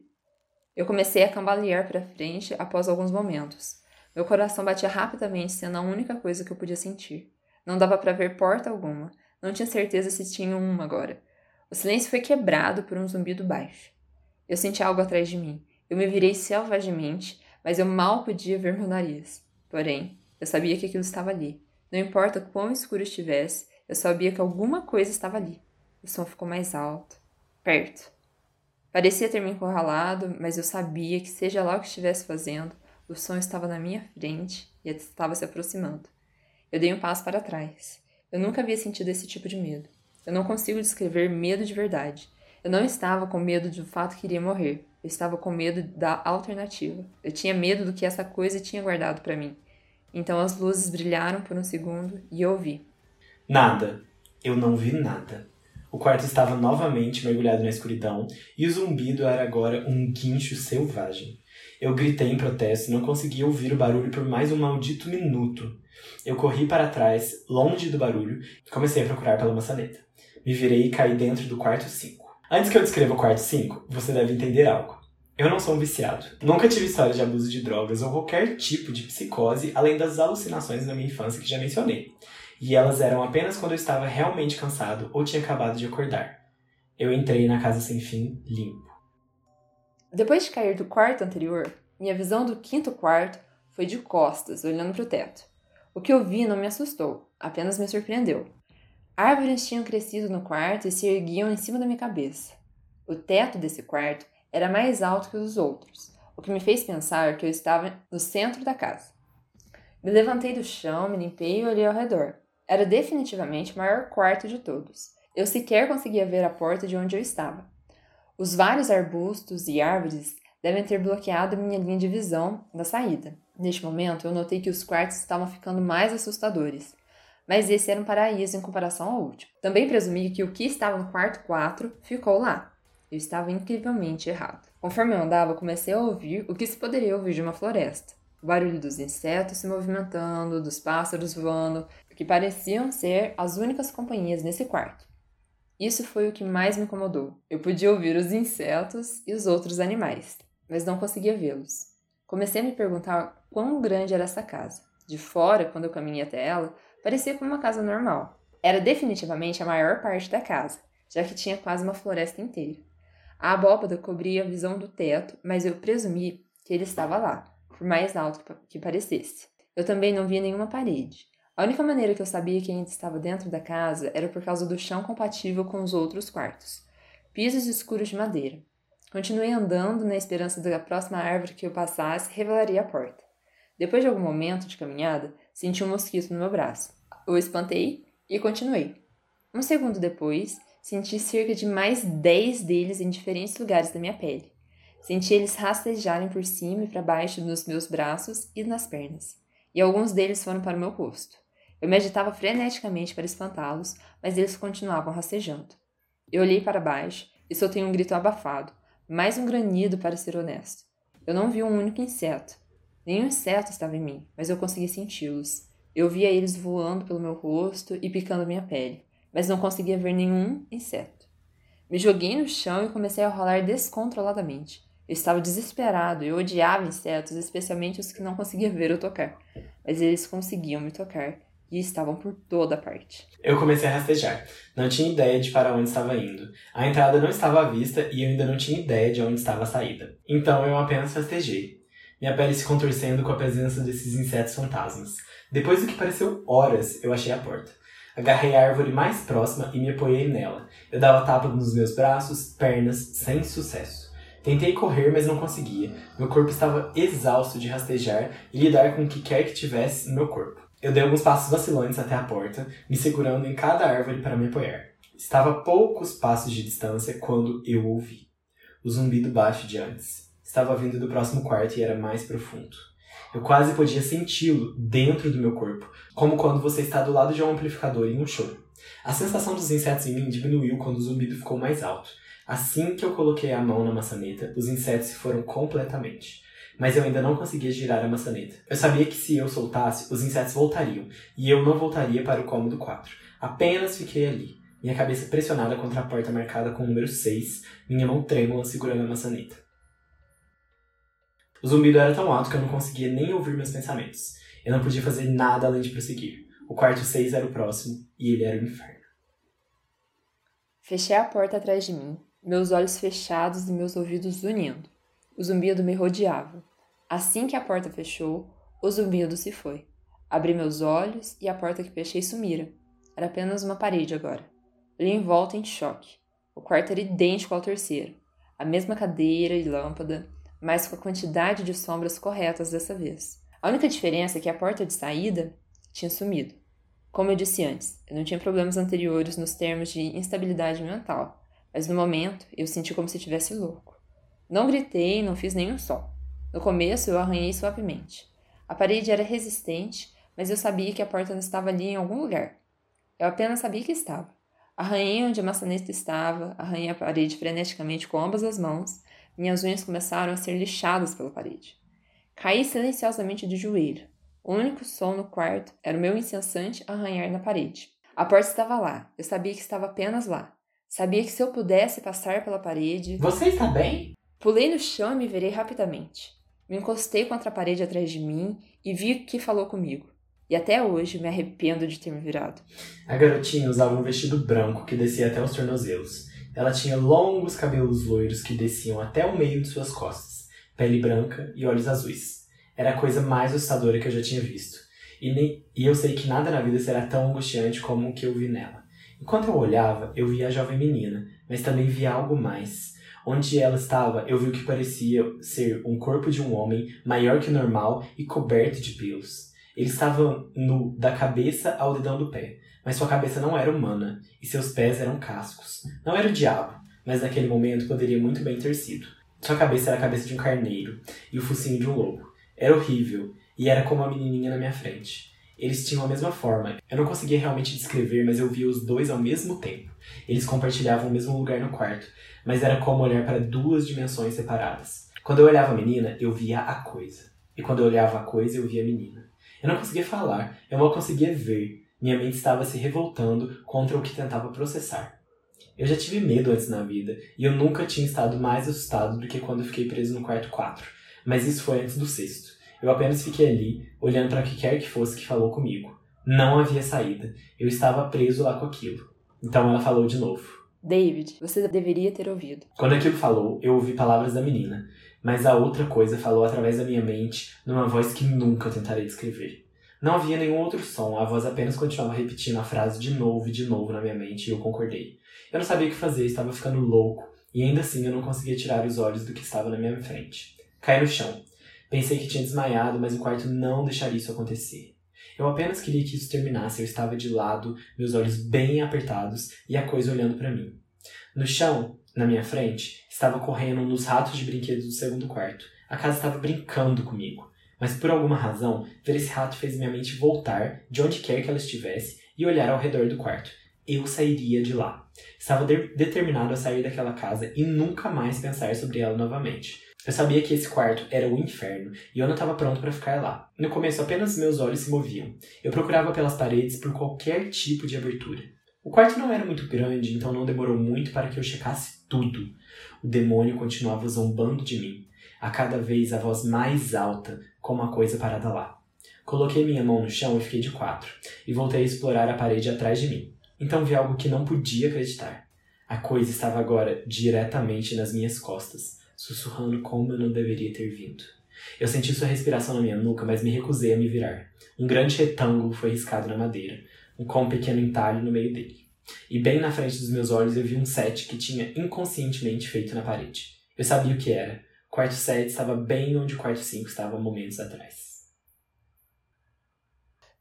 Eu comecei a cambalear para frente após alguns momentos. Meu coração batia rapidamente, sendo a única coisa que eu podia sentir. Não dava para ver porta alguma. Não tinha certeza se tinha uma agora. O silêncio foi quebrado por um zumbido baixo. Eu senti algo atrás de mim. Eu me virei selvagemente, mas eu mal podia ver meu nariz. Porém, eu sabia que aquilo estava ali. Não importa quão escuro estivesse, eu sabia que alguma coisa estava ali. O som ficou mais alto, perto. Parecia ter me encurralado, mas eu sabia que, seja lá o que estivesse fazendo, o som estava na minha frente e estava se aproximando. Eu dei um passo para trás. Eu nunca havia sentido esse tipo de medo. Eu não consigo descrever medo de verdade. Eu não estava com medo do fato que iria morrer. Eu estava com medo da alternativa. Eu tinha medo do que essa coisa tinha guardado para mim. Então as luzes brilharam por um segundo e eu vi. Nada. Eu não vi nada. O quarto estava novamente mergulhado na escuridão e o zumbido era agora um guincho selvagem. Eu gritei em protesto não conseguia ouvir o barulho por mais um maldito minuto. Eu corri para trás, longe do barulho, e comecei a procurar pela maçaneta. Me virei e caí dentro do quarto 5. Antes que eu descreva o quarto 5, você deve entender algo. Eu não sou um viciado. Nunca tive história de abuso de drogas ou qualquer tipo de psicose, além das alucinações da minha infância que já mencionei. E elas eram apenas quando eu estava realmente cansado ou tinha acabado de acordar. Eu entrei na casa sem fim limpo. Depois de cair do quarto anterior, minha visão do quinto quarto foi de costas, olhando para o teto. O que eu vi não me assustou, apenas me surpreendeu. Árvores tinham crescido no quarto e se erguiam em cima da minha cabeça. O teto desse quarto era mais alto que os outros, o que me fez pensar que eu estava no centro da casa. Me levantei do chão, me limpei e olhei ao redor. Era definitivamente o maior quarto de todos. Eu sequer conseguia ver a porta de onde eu estava. Os vários arbustos e árvores devem ter bloqueado minha linha de visão da saída. Neste momento, eu notei que os quartos estavam ficando mais assustadores, mas esse era um paraíso em comparação ao último. Também presumi que o que estava no quarto 4 ficou lá, eu estava incrivelmente errado. Conforme eu andava, comecei a ouvir o que se poderia ouvir de uma floresta. O barulho dos insetos se movimentando, dos pássaros voando, que pareciam ser as únicas companhias nesse quarto. Isso foi o que mais me incomodou. Eu podia ouvir os insetos e os outros animais, mas não conseguia vê-los. Comecei a me perguntar quão grande era essa casa. De fora, quando eu caminhei até ela, parecia como uma casa normal. Era definitivamente a maior parte da casa, já que tinha quase uma floresta inteira. A abóbada cobria a visão do teto, mas eu presumi que ele estava lá, por mais alto que parecesse. Eu também não via nenhuma parede. A única maneira que eu sabia que ainda estava dentro da casa era por causa do chão compatível com os outros quartos. Pisos escuros de madeira. Continuei andando na esperança de que a próxima árvore que eu passasse revelaria a porta. Depois de algum momento de caminhada, senti um mosquito no meu braço. O espantei e continuei. Um segundo depois, Senti cerca de mais 10 deles em diferentes lugares da minha pele. Senti eles rastejarem por cima e para baixo nos meus braços e nas pernas, e alguns deles foram para o meu rosto. Eu me agitava freneticamente para espantá-los, mas eles continuavam rastejando. Eu olhei para baixo e soltei um grito abafado, mais um granido para ser honesto. Eu não vi um único inseto. Nenhum inseto estava em mim, mas eu consegui senti-los. Eu via eles voando pelo meu rosto e picando minha pele mas não conseguia ver nenhum inseto. Me joguei no chão e comecei a rolar descontroladamente. Eu estava desesperado e odiava insetos, especialmente os que não conseguia ver ou tocar, mas eles conseguiam me tocar e estavam por toda parte. Eu comecei a rastejar. Não tinha ideia de para onde estava indo. A entrada não estava à vista e eu ainda não tinha ideia de onde estava a saída. Então eu apenas rastejei. Minha pele se contorcendo com a presença desses insetos fantasmas. Depois do que pareceu horas, eu achei a porta. Agarrei a árvore mais próxima e me apoiei nela. Eu dava tapa nos meus braços, pernas, sem sucesso. Tentei correr, mas não conseguia. Meu corpo estava exausto de rastejar e lidar com o que quer que tivesse no meu corpo. Eu dei alguns passos vacilantes até a porta, me segurando em cada árvore para me apoiar. Estava a poucos passos de distância quando eu ouvi o zumbido baixo de antes. Estava vindo do próximo quarto e era mais profundo. Eu quase podia senti-lo dentro do meu corpo, como quando você está do lado de um amplificador em um show. A sensação dos insetos em mim diminuiu quando o zumbido ficou mais alto. Assim que eu coloquei a mão na maçaneta, os insetos se foram completamente. Mas eu ainda não conseguia girar a maçaneta. Eu sabia que se eu soltasse, os insetos voltariam, e eu não voltaria para o cômodo 4. Apenas fiquei ali, minha cabeça pressionada contra a porta marcada com o número 6, minha mão trêmula segurando a maçaneta. O zumbido era tão alto que eu não conseguia nem ouvir meus pensamentos. Eu não podia fazer nada além de prosseguir. O quarto 6 era o próximo e ele era o inferno. Fechei a porta atrás de mim, meus olhos fechados e meus ouvidos unindo. O zumbido me rodeava. Assim que a porta fechou, o zumbido se foi. Abri meus olhos e a porta que fechei sumira. Era apenas uma parede agora. Olhei em volta em choque. O quarto era idêntico ao terceiro. A mesma cadeira e lâmpada, mas com a quantidade de sombras corretas dessa vez. A única diferença é que a porta de saída tinha sumido. Como eu disse antes, eu não tinha problemas anteriores nos termos de instabilidade mental, mas no momento eu senti como se estivesse louco. Não gritei, não fiz nenhum som. No começo eu arranhei suavemente. A parede era resistente, mas eu sabia que a porta estava ali em algum lugar. Eu apenas sabia que estava. Arranhei onde a maçaneta estava, arranhei a parede freneticamente com ambas as mãos, minhas unhas começaram a ser lixadas pela parede. Caí silenciosamente de joelho. O único som no quarto era o meu incessante arranhar na parede. A porta estava lá. Eu sabia que estava apenas lá. Sabia que se eu pudesse passar pela parede. Você está bem? Pulei no chão e me virei rapidamente. Me encostei contra a parede atrás de mim e vi que falou comigo. E até hoje me arrependo de ter me virado. A garotinha usava um vestido branco que descia até os tornozelos. Ela tinha longos cabelos loiros que desciam até o meio de suas costas, pele branca e olhos azuis. Era a coisa mais assustadora que eu já tinha visto. E, nem, e eu sei que nada na vida será tão angustiante como o que eu vi nela. Enquanto eu olhava, eu via a jovem menina, mas também via algo mais. Onde ela estava, eu vi o que parecia ser um corpo de um homem maior que o normal e coberto de pelos. Ele estava nu da cabeça ao dedão do pé, mas sua cabeça não era humana e seus pés eram cascos. Não era o diabo, mas naquele momento poderia muito bem ter sido. Sua cabeça era a cabeça de um carneiro e o focinho de um lobo. Era horrível e era como a menininha na minha frente. Eles tinham a mesma forma. Eu não conseguia realmente descrever, mas eu via os dois ao mesmo tempo. Eles compartilhavam o mesmo lugar no quarto, mas era como olhar para duas dimensões separadas. Quando eu olhava a menina, eu via a coisa. E quando eu olhava a coisa, eu via a menina. Eu não conseguia falar, eu mal conseguia ver. Minha mente estava se revoltando contra o que tentava processar. Eu já tive medo antes na vida, e eu nunca tinha estado mais assustado do que quando fiquei preso no quarto 4. Mas isso foi antes do sexto. Eu apenas fiquei ali, olhando para que quer que fosse que falou comigo. Não havia saída. Eu estava preso lá com aquilo. Então ela falou de novo. David, você deveria ter ouvido. Quando aquilo falou, eu ouvi palavras da menina, mas a outra coisa falou através da minha mente, numa voz que nunca tentarei descrever. Não havia nenhum outro som, a voz apenas continuava repetindo a frase de novo e de novo na minha mente e eu concordei. Eu não sabia o que fazer, estava ficando louco, e ainda assim eu não conseguia tirar os olhos do que estava na minha frente. Caí no chão. Pensei que tinha desmaiado, mas o quarto não deixaria isso acontecer. Eu apenas queria que isso terminasse. Eu estava de lado, meus olhos bem apertados e a coisa olhando para mim. No chão, na minha frente, estava correndo um dos ratos de brinquedos do segundo quarto. A casa estava brincando comigo. Mas por alguma razão, ver esse rato fez minha mente voltar de onde quer que ela estivesse e olhar ao redor do quarto. Eu sairia de lá. Estava de determinado a sair daquela casa e nunca mais pensar sobre ela novamente. Eu sabia que esse quarto era o inferno e eu não estava pronto para ficar lá. No começo, apenas meus olhos se moviam. Eu procurava pelas paredes por qualquer tipo de abertura. O quarto não era muito grande, então não demorou muito para que eu checasse tudo. O demônio continuava zombando de mim, a cada vez a voz mais alta, com uma coisa parada lá. Coloquei minha mão no chão e fiquei de quatro, e voltei a explorar a parede atrás de mim. Então vi algo que não podia acreditar. A coisa estava agora diretamente nas minhas costas, sussurrando como eu não deveria ter vindo. Eu senti sua respiração na minha nuca, mas me recusei a me virar. Um grande retângulo foi riscado na madeira, com um pequeno entalhe no meio dele. E bem na frente dos meus olhos eu vi um set que tinha inconscientemente feito na parede. Eu sabia o que era. Quarto 7 estava bem onde o quarto 5 estava momentos atrás.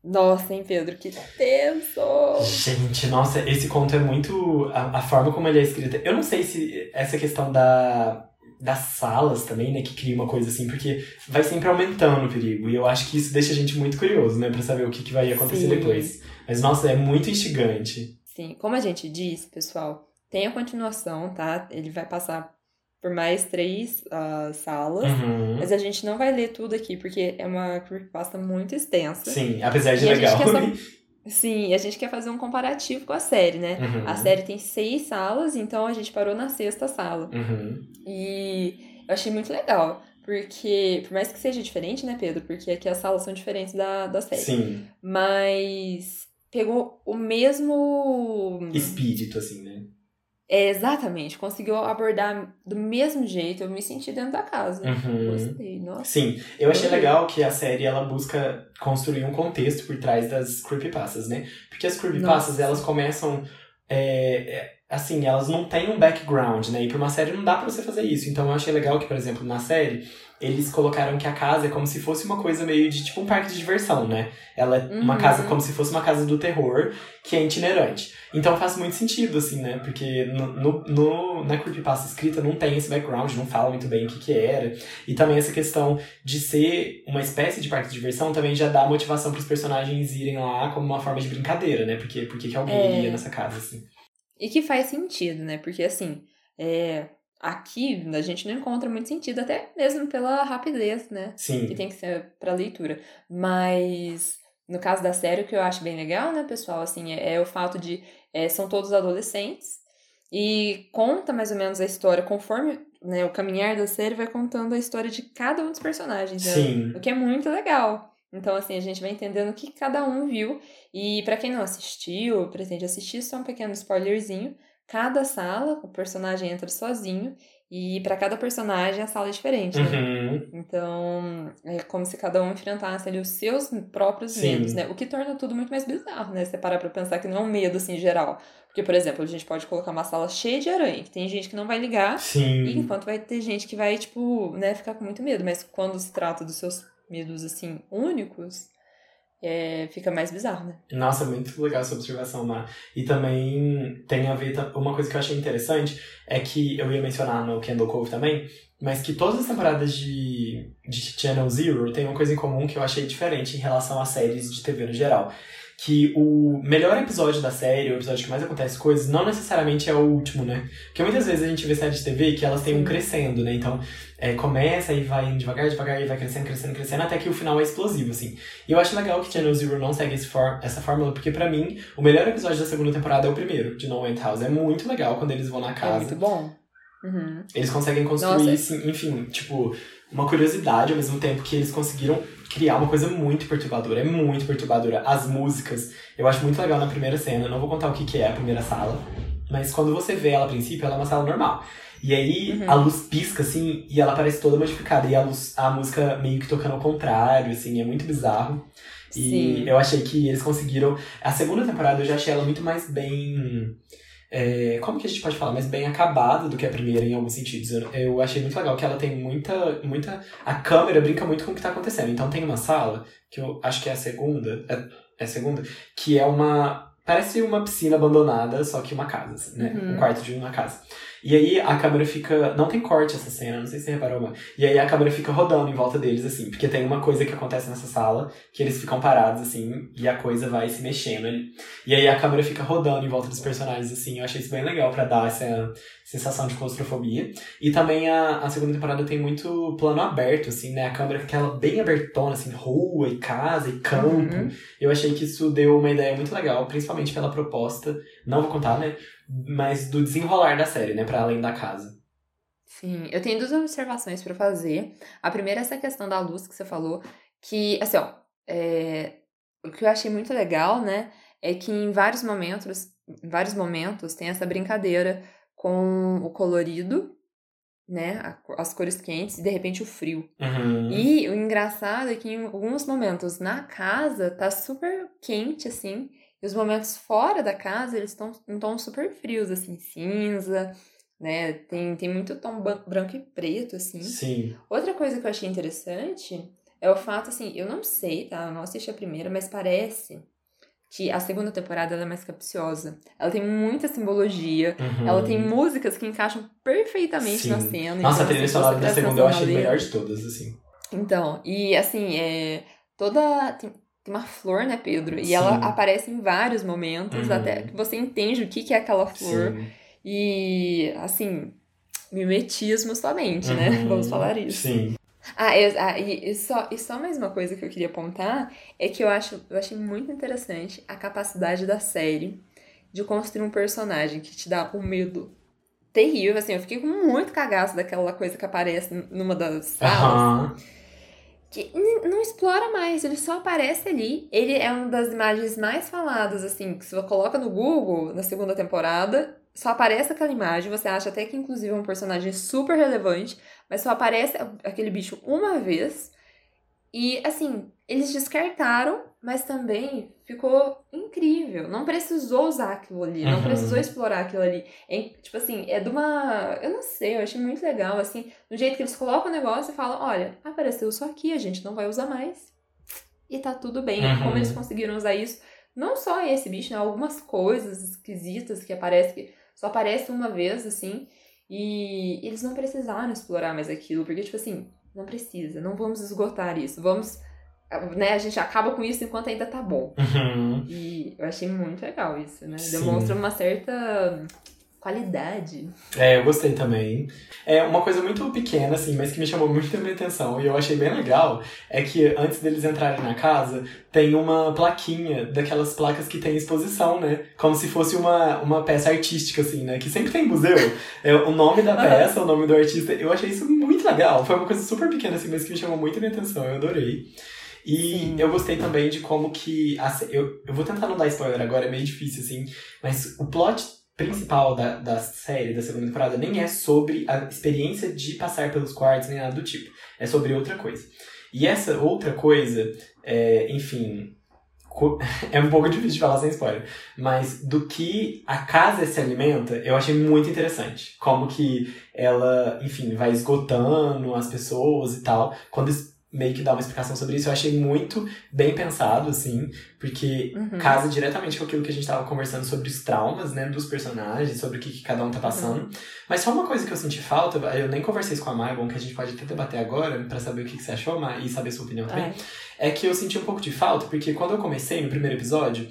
Nossa, hein, Pedro, que tenso! Gente, nossa, esse conto é muito. A, a, forma como ele é escrito. Eu não sei se essa questão da, das salas também, né, que cria uma coisa assim, porque vai sempre aumentando o perigo. E eu acho que isso deixa a gente muito curioso, né, pra saber o que, que vai acontecer Sim. depois. Mas, nossa, é muito instigante. Sim, como a gente diz, pessoal, tem a continuação, tá? Ele vai passar por mais três uh, salas. Uhum. Mas a gente não vai ler tudo aqui, porque é uma creepypasta muito extensa. Sim, apesar de e legal. A <laughs> Sim, a gente quer fazer um comparativo com a série, né? Uhum. A série tem seis salas, então a gente parou na sexta sala. Uhum. E eu achei muito legal. Porque, por mais que seja diferente, né, Pedro? Porque aqui as salas são diferentes da, da série. Sim. Mas pegou o mesmo. Espírito, assim, né? É, exatamente, conseguiu abordar do mesmo jeito, eu me senti dentro da casa. Uhum. Gostei, nossa. Sim, eu achei legal que a série ela busca construir um contexto por trás das creepypastas, né? Porque as creepypastas, elas começam. É, é, assim, elas não têm um background, né? E pra uma série não dá pra você fazer isso. Então eu achei legal que, por exemplo, na série, eles colocaram que a casa é como se fosse uma coisa meio de tipo um parque de diversão, né? Ela é uhum. uma casa como se fosse uma casa do terror que é itinerante. Então faz muito sentido, assim, né? Porque no, no, no, na creepypasta escrita não tem esse background, não fala muito bem o que, que era. E também essa questão de ser uma espécie de parque de diversão também já dá motivação para os personagens irem lá como uma forma de brincadeira, né? Porque, porque que alguém é... iria nessa casa, assim. E que faz sentido, né? Porque assim, é, aqui a gente não encontra muito sentido, até mesmo pela rapidez, né? Sim. Que tem que ser para leitura. Mas no caso da série, o que eu acho bem legal, né, pessoal, assim, é, é o fato de é, são todos adolescentes e conta mais ou menos a história conforme né, o caminhar da série vai contando a história de cada um dos personagens, né? Sim. O que é muito legal. Então, assim, a gente vai entendendo o que cada um viu. E para quem não assistiu, pretende assistir, só um pequeno spoilerzinho. Cada sala, o personagem entra sozinho e para cada personagem a sala é diferente, né? Uhum. Então, é como se cada um enfrentasse ali os seus próprios Sim. medos, né? O que torna tudo muito mais bizarro, né? Você parar pra pensar que não é um medo, assim, geral. Porque, por exemplo, a gente pode colocar uma sala cheia de aranha, que tem gente que não vai ligar. Sim. E enquanto vai ter gente que vai, tipo, né, ficar com muito medo. Mas quando se trata dos seus medos, assim, únicos, é, fica mais bizarro, né? Nossa, muito legal essa observação, Mar. E também tem a ver, uma coisa que eu achei interessante é que eu ia mencionar no Candle Cove também, mas que todas as temporadas de, de Channel Zero têm uma coisa em comum que eu achei diferente em relação às séries de TV no geral que o melhor episódio da série, o episódio que mais acontece coisas, não necessariamente é o último, né? Porque muitas vezes a gente vê séries de TV que elas têm um crescendo, né? Então, é, começa e vai devagar, devagar, e vai crescendo, crescendo, crescendo, até que o final é explosivo, assim. E eu acho legal que Channel Zero não segue for essa fórmula, porque para mim, o melhor episódio da segunda temporada é o primeiro, de No End House. É muito legal quando eles vão na casa. É muito bom. Uhum. Eles conseguem construir, assim, enfim, tipo, uma curiosidade ao mesmo tempo que eles conseguiram criar uma coisa muito perturbadora. É muito perturbadora. As músicas, eu acho muito legal na primeira cena. Eu não vou contar o que, que é a primeira sala, mas quando você vê ela a princípio, ela é uma sala normal. E aí uhum. a luz pisca, assim, e ela parece toda modificada. E a, luz, a música meio que tocando ao contrário, assim, é muito bizarro. E Sim. eu achei que eles conseguiram. A segunda temporada eu já achei ela muito mais bem é, como que a gente pode falar, mais bem acabada do que a primeira em alguns sentidos. Eu, eu, achei muito legal que ela tem muita, muita. A câmera brinca muito com o que tá acontecendo. Então tem uma sala, que eu acho que é a segunda. É, é a segunda, que é uma. Parece uma piscina abandonada, só que uma casa, assim, né? Uhum. Um quarto de uma casa. E aí a câmera fica. Não tem corte essa cena, não sei se você reparou, mas. E aí a câmera fica rodando em volta deles, assim, porque tem uma coisa que acontece nessa sala, que eles ficam parados, assim, e a coisa vai se mexendo ali. E aí a câmera fica rodando em volta dos personagens, assim. Eu achei isso bem legal para dar essa sensação de claustrofobia. E também a, a segunda temporada tem muito plano aberto, assim, né? A câmera fica aquela bem abertona, assim, rua e casa e campo. Uhum. Eu achei que isso deu uma ideia muito legal, principalmente pela proposta. Não vou contar, né? Mas do desenrolar da série, né, para além da casa. Sim, eu tenho duas observações para fazer. A primeira é essa questão da luz que você falou, que assim, ó, é, o que eu achei muito legal, né, é que em vários momentos, em vários momentos tem essa brincadeira com o colorido, né, a- as cores quentes e de repente o frio. Uhum. E o engraçado é que em alguns momentos na casa tá super quente, assim, e os momentos fora da casa eles estão em tons super frios, assim, cinza, né? Tem, tem muito tom branco e preto, assim. Sim. Outra coisa que eu achei interessante é o fato, assim, eu não sei, tá? Eu não assisti a primeira, mas parece que a segunda temporada é mais capciosa. Ela tem muita simbologia, Uhum. ela tem músicas que encaixam perfeitamente Sim. na cena. Nossa, a então, trilha assim, sonora da segunda eu achei a melhor de todas, assim. Então, e assim, é. Toda. Tem, tem uma flor, né, Pedro? E Sim. ela aparece em vários momentos, Uhum. até que você entende o que, que é aquela flor. Sim. E, assim, mimetismo somente, né? Uhum. Vamos falar isso. Sim. Ah, eu- ah, e, e só, e só mais uma coisa que eu queria apontar é que eu acho eu achei muito interessante a capacidade da série de construir um personagem que te dá um medo terrível. Assim, eu fiquei com muito cagaço daquela coisa que aparece numa das salas Aham. Que não explora mais, ele só aparece ali. Ele é uma das imagens mais faladas, assim, que se você coloca no Google na segunda temporada, só aparece aquela imagem, você acha até que inclusive é um personagem super relevante, mas só aparece aquele bicho uma vez. E assim, eles descartaram, mas também ficou incrível. Não precisou usar aquilo ali, não Uhum. precisou explorar aquilo ali. É, tipo assim, é de uma. Eu não sei, eu achei muito legal, assim, do jeito que eles colocam o negócio e falam: olha, apareceu só aqui, a gente não vai usar mais. E tá tudo bem. Uhum. Como eles conseguiram usar isso? Não só esse bicho, né? Algumas coisas esquisitas que aparecem, que só aparece uma vez, assim. E eles não precisaram explorar mais aquilo, porque, tipo assim, não precisa, não vamos esgotar isso. Vamos. Né, a gente acaba com isso enquanto ainda tá bom. Uhum. E eu achei muito legal isso, né? Sim. Demonstra uma certa qualidade. É, eu gostei também. É uma coisa muito pequena, assim, mas que me chamou muito a minha atenção e eu achei bem legal é que antes deles entrarem na casa, tem uma plaquinha daquelas placas que tem exposição, né? Como se fosse uma, uma peça artística, assim, né? Que sempre tem em museu. É, o nome da peça, o nome do artista. Eu achei isso muito legal. Foi uma coisa super pequena, assim, mas que me chamou muito a minha atenção. Eu adorei. E Sim. eu gostei também de como que. a se- eu, eu vou tentar não dar spoiler agora, é meio difícil, assim. Mas o plot principal da, da série, da segunda temporada, nem é sobre a experiência de passar pelos quartos, nem nada do tipo. É sobre outra coisa. E essa outra coisa, é, enfim. <laughs> É um pouco difícil de falar sem spoiler. Mas do que a casa se alimenta, eu achei muito interessante. Como que ela, enfim, vai esgotando as pessoas e tal. Quando meio que dá uma explicação sobre isso, eu achei muito bem pensado, assim, porque Uhum. casa diretamente com aquilo que a gente tava conversando sobre os traumas, né, dos personagens, sobre o que, que cada um tá passando. Mas só uma coisa que eu senti falta, eu nem conversei isso com a Mai, é bom que a gente pode até debater agora, pra saber o que, que você achou, Mai, e saber sua opinião também Ai. é que eu senti um pouco de falta, porque quando eu comecei no primeiro episódio,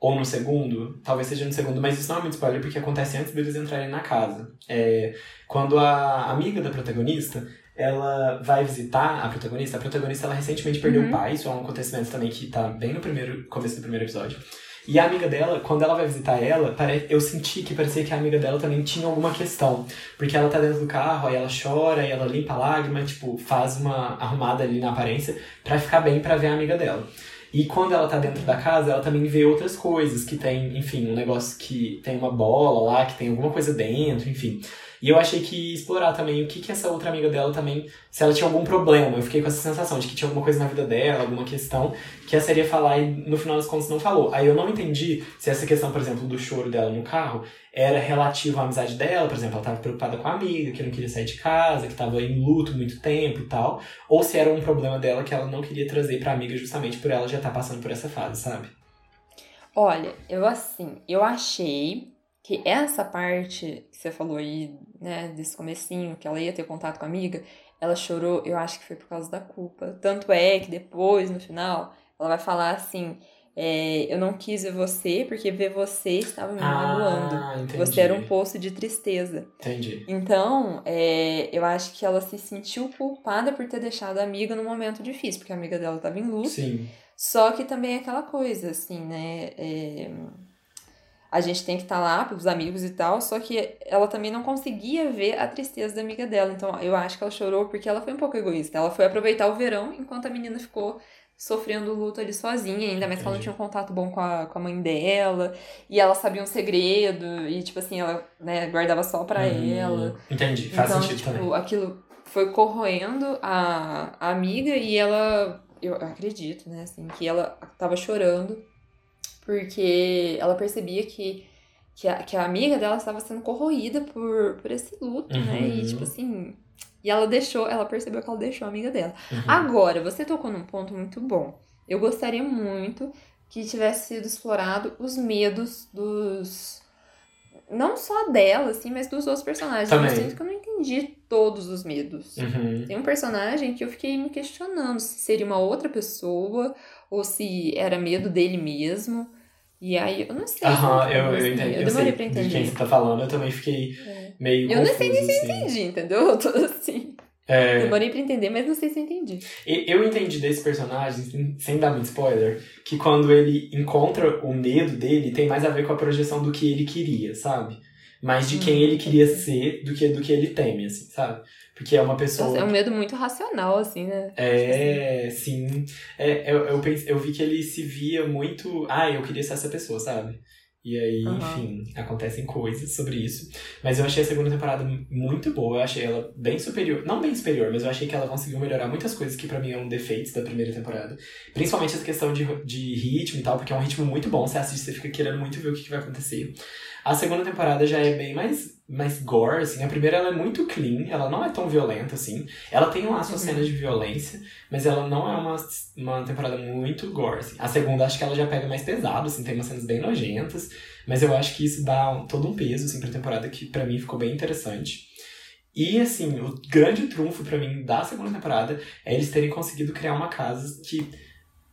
ou no segundo, talvez seja no segundo, mas isso não é muito spoiler, porque acontece antes deles entrarem na casa. É, quando a amiga da protagonista, ela vai visitar a protagonista, a protagonista ela recentemente perdeu Uhum. o pai, isso é um acontecimento também que tá bem no primeiro começo do primeiro episódio. E a amiga dela, quando ela vai visitar ela, eu senti que parecia que a amiga dela também tinha alguma questão. Porque ela tá dentro do carro, aí ela chora, aí ela limpa a lágrima, tipo, faz uma arrumada ali na aparência pra ficar bem pra ver a amiga dela. E quando ela tá dentro da casa, ela também vê outras coisas, que tem, enfim, um negócio que tem uma bola lá, que tem alguma coisa dentro, enfim. E eu achei que explorar também o que que essa outra amiga dela também, se ela tinha algum problema. Eu fiquei com essa sensação de que tinha alguma coisa na vida dela, alguma questão que a série ia falar e no final das contas não falou. Aí eu não entendi se essa questão, por exemplo, do choro dela no carro era relativa à amizade dela, por exemplo, ela tava preocupada com a amiga, que não queria sair de casa, que tava em luto muito tempo e tal, ou se era um problema dela que ela não queria trazer pra amiga justamente por ela já estar passando por essa fase, sabe? Olha, eu assim, eu achei que essa parte que você falou aí, né, desse comecinho, que ela ia ter contato com a amiga, ela chorou, eu acho que foi por causa da culpa. Tanto é que depois, no final, ela vai falar assim, é, eu não quis ver você porque ver você estava me magoando. Ah. Você era um poço de tristeza. Entendi. Então, é, eu acho que ela se sentiu culpada por ter deixado a amiga num momento difícil, porque a amiga dela estava em luto. Sim. Só que também é aquela coisa, assim, né? é, a gente tem que estar tá lá para os amigos e tal, só que ela também não conseguia ver a tristeza da amiga dela. Então eu acho que ela chorou porque ela foi um pouco egoísta. Ela foi aproveitar o verão enquanto a menina ficou sofrendo luto ali sozinha, ainda mais que ela não tinha um contato bom com a, com a mãe dela, e ela sabia um segredo, e tipo assim, ela né, guardava só pra hum, ela. Entendi, faz então, sentido tipo, também. aquilo foi corroendo a, a amiga e ela, eu acredito, né, assim, que ela tava chorando porque ela percebia que, que, a, que a amiga dela estava sendo corroída por, por esse luto, uhum. né, e uhum. tipo assim, e ela deixou, ela percebeu que ela deixou a amiga dela. Uhum. Agora, você tocou num ponto muito bom. Eu gostaria muito que tivesse sido explorado os medos dos não só dela, assim, mas dos outros personagens. Também. Eu sinto que eu não entendi todos os medos. Uhum. Tem um personagem que eu fiquei me questionando se seria uma outra pessoa ou se era medo dele mesmo. E aí, eu não sei. Aham, eu, eu assim, entendi. Eu eu demorei sei pra entender. De quem você tá falando, eu também fiquei é. meio. Eu confuso, não sei nem se eu assim. entendi, entendeu? Eu tô assim. É, Demorei pra entender, mas não sei se eu entendi. eu entendi desse personagem, sem- dar muito spoiler, que quando ele encontra o medo dele, tem mais a ver com a projeção do que ele queria, sabe? Mais de quem Hum, ele queria ser do que do que ele teme, assim, sabe? Porque é uma pessoa. Nossa, é um medo muito racional, assim, né? É, sim. É, eu, eu, pense, eu vi que ele se via muito. Ah, eu queria ser essa pessoa, sabe? E aí, Aham. enfim, acontecem coisas sobre isso. Mas eu achei a segunda temporada muito boa. Eu achei ela bem superior. Não bem superior, mas eu achei que ela conseguiu melhorar muitas coisas que pra mim eram defeitos da primeira temporada. Principalmente essa questão de, de ritmo e tal, porque é um ritmo muito bom. Você assiste, você fica querendo muito ver o que, que vai acontecer. A segunda temporada já é bem mais, mais gore, assim. A primeira ela é muito clean, ela não é tão violenta, assim. Ela tem lá suas Uhum. cenas de violência, mas ela não é uma, uma temporada muito gore, assim. A segunda acho que ela já pega mais pesado, assim, tem umas cenas bem nojentas. Mas eu acho que isso dá um- todo um peso, assim, pra temporada que pra mim ficou bem interessante. E, assim, o grande trunfo pra mim da segunda temporada é eles terem conseguido criar uma casa que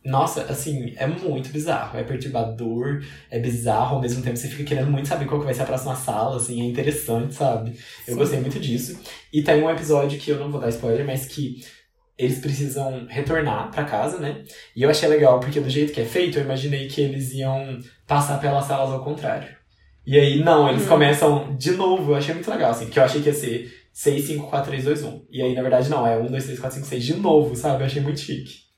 nossa, assim, é muito bizarro. É perturbador, é bizarro, ao mesmo tempo você fica querendo muito saber qual que vai ser a próxima sala, assim, é interessante, sabe? Eu Sim. gostei muito disso. E tem um episódio que eu não vou dar spoiler, mas que eles precisam retornar pra casa, né? E eu achei legal, porque do jeito que é feito, eu imaginei que eles iam passar pelas salas ao contrário. E aí, não, eles Uhum. começam de novo, eu achei muito legal, assim, porque eu achei que ia ser 6, 5, 4, 3, 2, 1. E aí, na verdade, não, é 1, 2, 3, 4, 5, 6 de novo, sabe? Eu achei muito chique.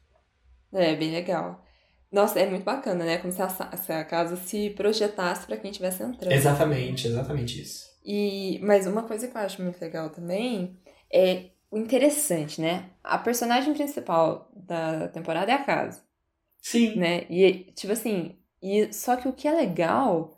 É, bem legal. Nossa, é muito bacana, né? Como se a, se a casa se projetasse pra quem estivesse entrando. Exatamente, exatamente isso. E, mas uma coisa que eu acho muito legal também é o interessante, né? A personagem principal da temporada é a casa, Sim. né? E, tipo assim, e, só que o que é legal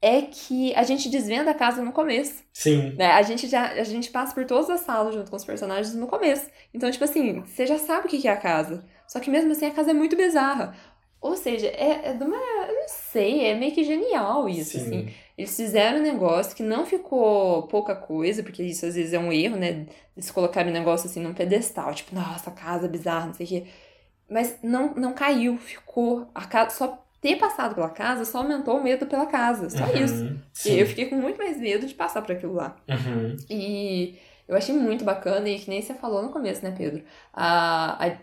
é que a gente desvenda a casa no começo. Sim. né? A gente já a gente passa por todas as salas junto com os personagens no começo. Então, tipo assim, você já sabe o que é a casa. Só que mesmo assim a casa é muito bizarra. Ou seja, é, é de uma. Eu não sei, é meio que genial isso, Sim. assim. Eles fizeram um negócio que não ficou pouca coisa, porque isso às vezes é um erro, né? Eles colocaram o negócio assim num pedestal, tipo, nossa, casa bizarra, não sei o quê. Mas não, não caiu, ficou. A casa, só ter passado pela casa só aumentou o medo pela casa. Só Uhum, isso. Sim. E eu fiquei com muito mais medo de passar por aquilo lá. Uhum. E eu achei muito bacana, e que nem você falou no começo, né, Pedro? A, a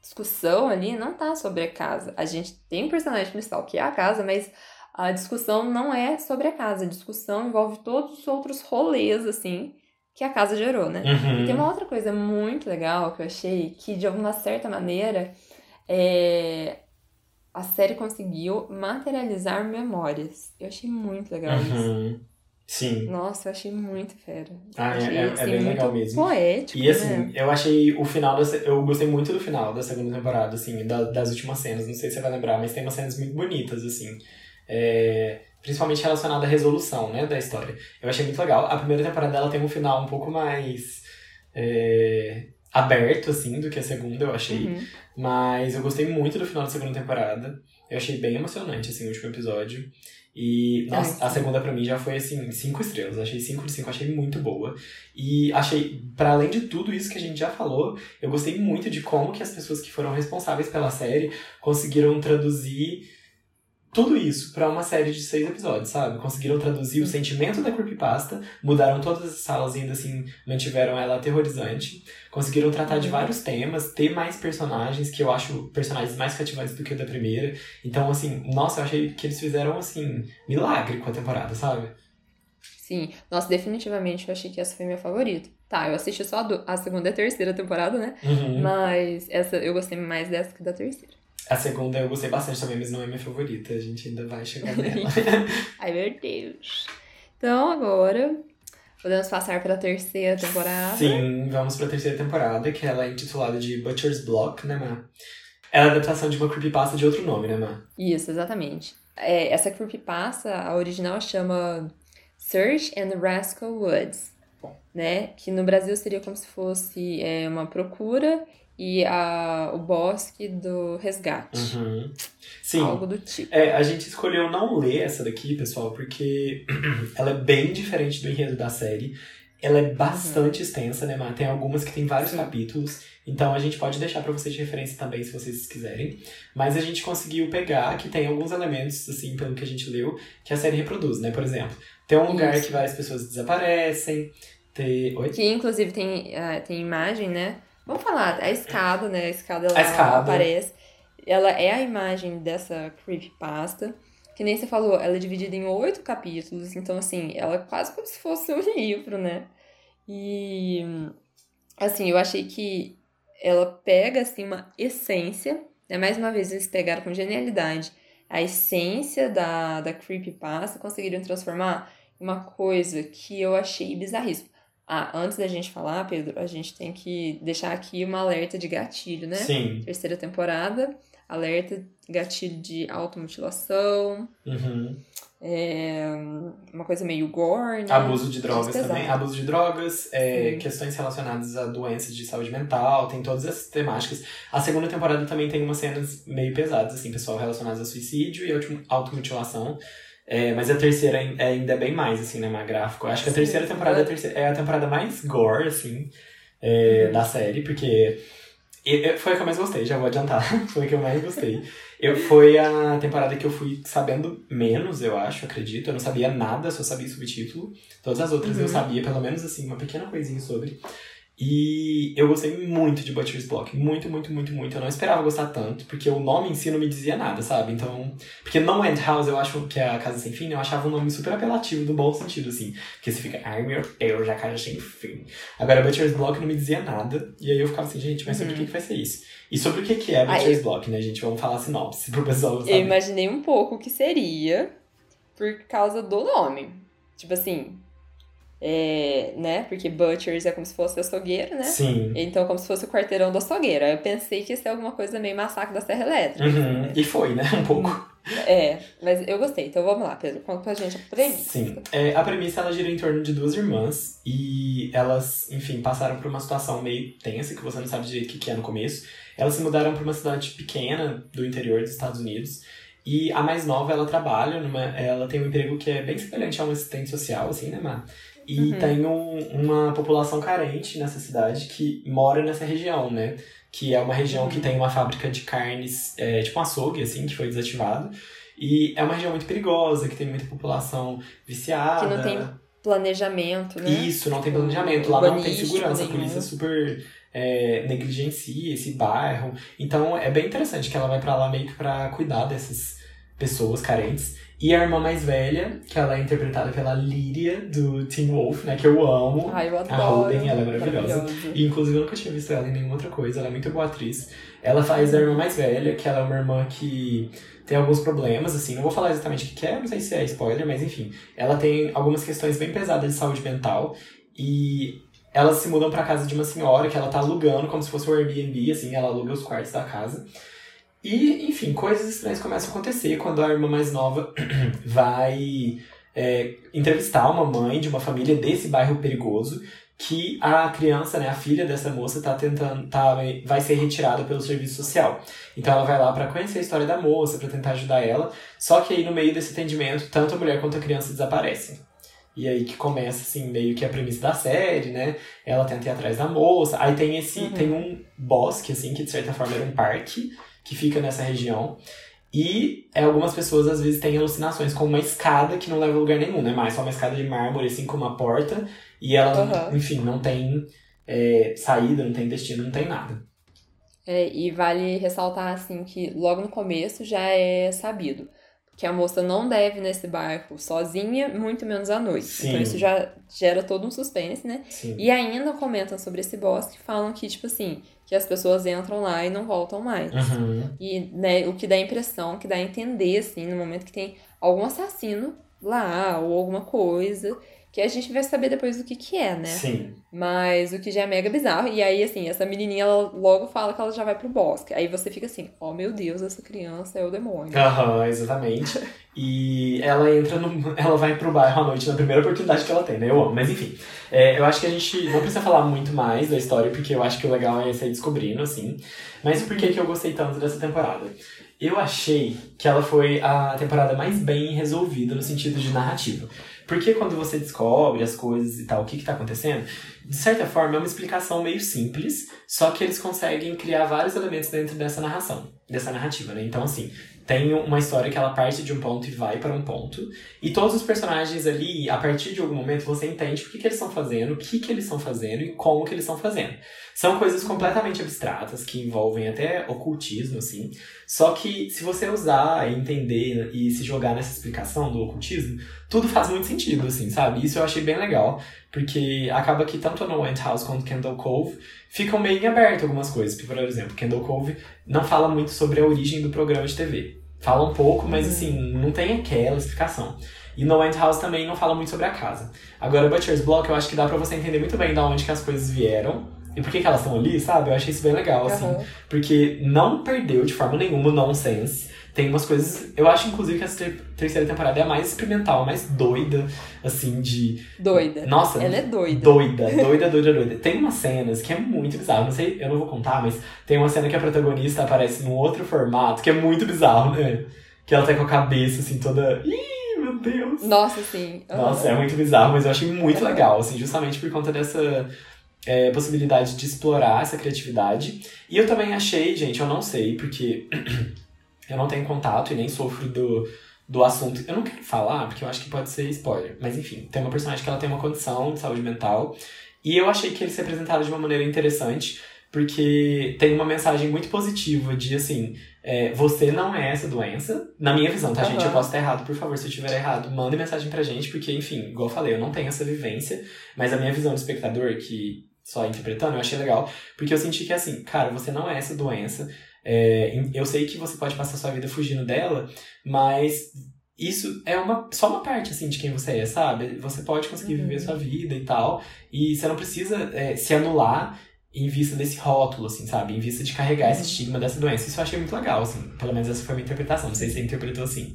discussão ali não tá sobre a casa. A gente tem um personagem principal que é a casa, mas a discussão não é sobre a casa. A discussão envolve todos os outros rolês, assim, que a casa gerou, né? Uhum. E tem uma outra coisa muito legal que eu achei que, de alguma certa maneira, é, a série conseguiu materializar memórias. Eu achei muito legal isso. Uhum. Sim. Nossa, eu achei muito fera. Ah, é- achei, é- é bem legal mesmo. Poético, E assim, né? eu achei o final da. Eu gostei muito do final da segunda temporada, assim, da- das últimas cenas. Não sei se você vai lembrar, mas tem umas cenas muito bonitas, assim. É, principalmente relacionada à resolução, né, da história. Eu achei muito legal. A primeira temporada ela tem um final um pouco mais. é, aberto, assim, do que a segunda, eu achei. Uhum. Mas eu gostei muito do final da segunda temporada. Eu achei bem emocionante, assim, o último episódio. E, nossa, a segunda pra mim já foi, assim, cinco estrelas. Achei cinco de cinco, achei muito boa. E achei, para além de tudo isso que a gente já falou, eu gostei muito de como que as pessoas que foram responsáveis pela série conseguiram traduzir tudo isso pra uma série de seis episódios, sabe? Conseguiram traduzir o sentimento da creepypasta, mudaram todas as salas e ainda assim mantiveram ela aterrorizante. Conseguiram tratar de vários temas, ter mais personagens, que eu acho personagens mais cativantes do que o da primeira. Então, assim, nossa, eu achei que eles fizeram, assim, milagre com a temporada, sabe? Sim, nossa, definitivamente eu achei que essa foi minha favorita. Tá, eu assisti só a, do- a segunda e a terceira temporada, né? Uhum. Mas essa eu gostei mais dessa que da terceira. A segunda eu gostei bastante também, mas não é minha favorita. A gente ainda vai chegar <laughs> nela. <laughs> Ai, meu Deus. Então, agora, podemos passar para a terceira temporada. Sim, vamos pra terceira temporada, que ela é intitulada de Butcher's Block, né, Má? Ela é a adaptação de uma creepypasta de outro nome, né, Má? Isso, exatamente. É, essa creepypasta, a original chama Search and Rascal Woods, né? Que no Brasil seria como se fosse é, uma procura e a, o bosque do resgate. Uhum. Sim. Algo do tipo. É, a gente escolheu não ler essa daqui, pessoal, porque <clears throat> ela é bem diferente do enredo da série. Ela é bastante extensa, né, Má? Tem algumas que tem vários Sim. capítulos. Então a gente pode deixar pra vocês de referência também, se vocês quiserem. Mas a gente conseguiu pegar que tem alguns elementos, assim, pelo que a gente leu, que a série reproduz, né? Por exemplo, tem um lugar Isso. que várias pessoas desaparecem. Tem... Oi? Que inclusive tem, ah, tem imagem, né? Vamos falar, a escada, né? A escada ela A escada. aparece. Ela é a imagem dessa creepypasta. Que nem você falou, ela é dividida em oito capítulos. Então, assim, ela é quase como se fosse um <laughs> livro, né? E, assim, eu achei que ela pega, assim, uma essência. Né? Mais uma vez, eles pegaram com genialidade a essência da, da creepypasta. Conseguiram transformar uma coisa que eu achei bizarríssima. Ah, antes da gente falar, Pedro, a gente tem que deixar aqui uma alerta de gatilho, né? Sim. Terceira temporada, alerta gatilho de automutilação, Uhum. é, uma coisa meio gore, né? Abuso de drogas também. Abuso de drogas, é, questões relacionadas a doenças de saúde mental, tem todas essas temáticas. A segunda temporada também tem umas cenas meio pesadas, assim, pessoal, relacionadas a suicídio e auto- automutilação. É, mas a terceira é ainda bem mais, assim, né, mais gráfico. Eu Acho que a terceira temporada é a, terceira- é a temporada mais gore, assim, é, Uhum. da série, porque foi a que eu mais gostei, já vou adiantar. <laughs> foi a que eu mais gostei. Eu, foi a temporada que eu fui sabendo menos, eu acho, acredito. Eu não sabia nada, só sabia subtítulo. Todas as outras eu Uhum. sabia, pelo menos assim, uma pequena coisinha sobre. E eu gostei muito de Butcher's Block. Muito, muito, muito, muito. Eu não esperava gostar tanto, porque o nome em si não me dizia nada, sabe? Então. Porque No End House eu acho que é a Casa Sem Fim, eu achava um nome super apelativo, do bom sentido, assim. Porque você fica, ai meu Deus, a Casa Sem Fim. Agora, Butcher's Block não me dizia nada. E aí eu ficava assim, gente, mas sobre o Uhum. que, que vai ser isso? E sobre o que, que é Aí- Butcher's Block, né, gente? Vamos falar sinopse pro pessoal Eu saber. imaginei um pouco o que seria por causa do nome. Tipo assim, é, né? Porque Butchers é como se fosse açougueiro, né? Sim. Então, como se fosse o quarteirão do açougueiro. Aí eu pensei que ia ser alguma coisa meio massacre da Serra Elétrica. Uhum. né? E foi, né? Um pouco. É, mas eu gostei. Então vamos lá, Pedro. Conta pra gente a premissa. Sim. É, a premissa ela gira em torno de duas irmãs e elas, enfim, passaram por uma situação meio tensa que você não sabe direito o que é no começo. Elas se mudaram para uma cidade pequena do interior dos Estados Unidos e a mais nova ela trabalha numa, ela tem um emprego que é bem semelhante a um assistente social, assim, né, Má? E Uhum. tem um- uma população carente nessa cidade que mora nessa região, né? Que é uma região Uhum. que tem uma fábrica de carnes, é, tipo um açougue, assim, que foi desativado. E é uma região muito perigosa, que tem muita população viciada. Que não tem planejamento, né? Isso, não tem planejamento. Lá não tem segurança, a nenhum. polícia super é, negligencia esse bairro. Então é bem interessante que ela vai pra lá meio que pra cuidar dessas pessoas carentes. E a irmã mais velha, que ela é interpretada pela Líria, do Teen Wolf, né? Que eu amo. Ai, eu adoro. A Holden, ela é maravilhosa. E inclusive eu nunca tinha visto ela em nenhuma outra coisa, ela é muito boa atriz. Ela faz a irmã mais velha, que ela é uma irmã que tem alguns problemas, assim, não vou falar exatamente o que que é, não sei se é spoiler, mas enfim. Ela tem algumas questões bem pesadas de saúde mental e elas se mudam pra casa de uma senhora que ela tá alugando, como se fosse um Airbnb, assim, ela aluga os quartos da casa. E, enfim, coisas estranhas começam a acontecer quando a irmã mais nova <clears throat> vai é, entrevistar uma mãe de uma família desse bairro perigoso que a criança, né, a filha dessa moça tá tentando, tá, vai ser retirada pelo serviço social. Então ela vai lá para conhecer a história da moça, para tentar ajudar ela. Só que aí no meio desse atendimento, tanto a mulher quanto a criança desaparecem. E aí que começa assim meio que a premissa da série, né? Ela tenta ir atrás da moça. Aí tem esse Uhum. tem um bosque assim que de certa forma era um parque que fica nessa região. E é, algumas pessoas às vezes têm alucinações com uma escada que não leva a lugar nenhum, né? Mas só uma escada de mármore, assim, com uma porta. E ela, Uhum. enfim, não tem é, saída, não tem destino, não tem nada. É, e vale ressaltar, assim, que logo no começo já é sabido que a moça não deve nesse barco sozinha, muito menos à noite. Sim. Então isso já gera todo um suspense, né? Sim. E ainda comentam sobre esse bosque, falam que, tipo assim, que as pessoas entram lá e não voltam mais. Uhum. E né, o que dá a impressão, que dá a entender, assim, no momento que tem algum assassino lá, ou alguma coisa, que a gente vai saber depois o que que é, né? Sim. Mas o que já é mega bizarro. E aí, assim, essa menininha, ela logo fala que ela já vai pro bosque. Aí você fica assim, oh meu Deus, essa criança é o demônio. Aham, exatamente. E ela entra no. <laughs> Ela vai pro bairro à noite na primeira oportunidade que ela tem, né? Eu amo. Mas enfim. é, eu acho que a gente não precisa falar muito mais da história, porque eu acho que o legal é sair descobrindo, assim. Mas por que, que eu gostei tanto dessa temporada? Eu achei que ela foi a temporada mais bem resolvida no sentido de narrativa. Porque quando você descobre as coisas e tal, o que, que tá acontecendo, de certa forma é uma explicação meio simples, só que eles conseguem criar vários elementos dentro dessa narração, dessa narrativa, né? Então, assim, tem uma história que ela parte de um ponto e vai para um ponto. E todos os personagens ali, a partir de algum momento, você entende o que, que eles estão fazendo, o que, que eles estão fazendo e como que eles estão fazendo. São coisas completamente abstratas, que envolvem até ocultismo, assim. Só que se você usar entender e se jogar nessa explicação do ocultismo, tudo faz muito sentido, assim, sabe? Isso eu achei bem legal, porque acaba que tanto No End House quanto Kendall Cove ficam meio em aberto algumas coisas. Por exemplo, Kendall Cove não fala muito sobre a origem do programa de TV. Fala um pouco, mas assim, não tem aquela explicação. E No End House também não fala muito sobre a casa. Agora, Butcher's Block, eu acho que dá pra você entender muito bem da onde que as coisas vieram e por que, que elas estão ali, sabe? Eu achei isso bem legal, assim. Porque não perdeu de forma nenhuma o nonsense. Tem umas coisas. Eu acho, inclusive, que essa ter- terceira temporada é a mais experimental, a mais doida, assim, de. Doida. Nossa, Ela é doida. Doida, doida, doida, doida. Tem umas cenas que é muito bizarro. Não sei, eu não vou contar, mas tem uma cena que a protagonista aparece num outro formato que é muito bizarro, né? Que ela tá com a cabeça, assim, toda. Ih, meu Deus! Nossa, sim. Aham. Nossa, é muito bizarro, mas eu achei muito Aham. legal, assim, justamente por conta dessa é, possibilidade de explorar essa criatividade. E eu também achei, gente, eu não sei, porque eu não tenho contato e nem sofro do, do assunto. Eu não quero falar, porque eu acho que pode ser spoiler. Mas enfim, tem uma personagem que ela tem uma condição de saúde mental. E eu achei que eles se apresentaram de uma maneira interessante, porque tem uma mensagem muito positiva de assim. é, você não é essa doença. Na minha visão, tá, gente? Eu posso estar errado, por favor, se eu estiver errado, mande mensagem pra gente, porque, enfim, igual eu falei, eu não tenho essa vivência, mas a minha visão do espectador, que só interpretando, eu achei legal, porque eu senti que, assim, cara, você não é essa doença. É, eu sei que você pode passar sua vida fugindo dela, mas isso é uma, só uma parte, assim, de quem você é, sabe? Você pode conseguir Uhum. viver sua vida e tal, e você não precisa é, se anular em vista desse rótulo, assim, sabe? Em vista de carregar esse Uhum. estigma dessa doença. Isso eu achei muito legal, assim. Pelo menos essa foi a minha interpretação. Não sei se você interpretou assim.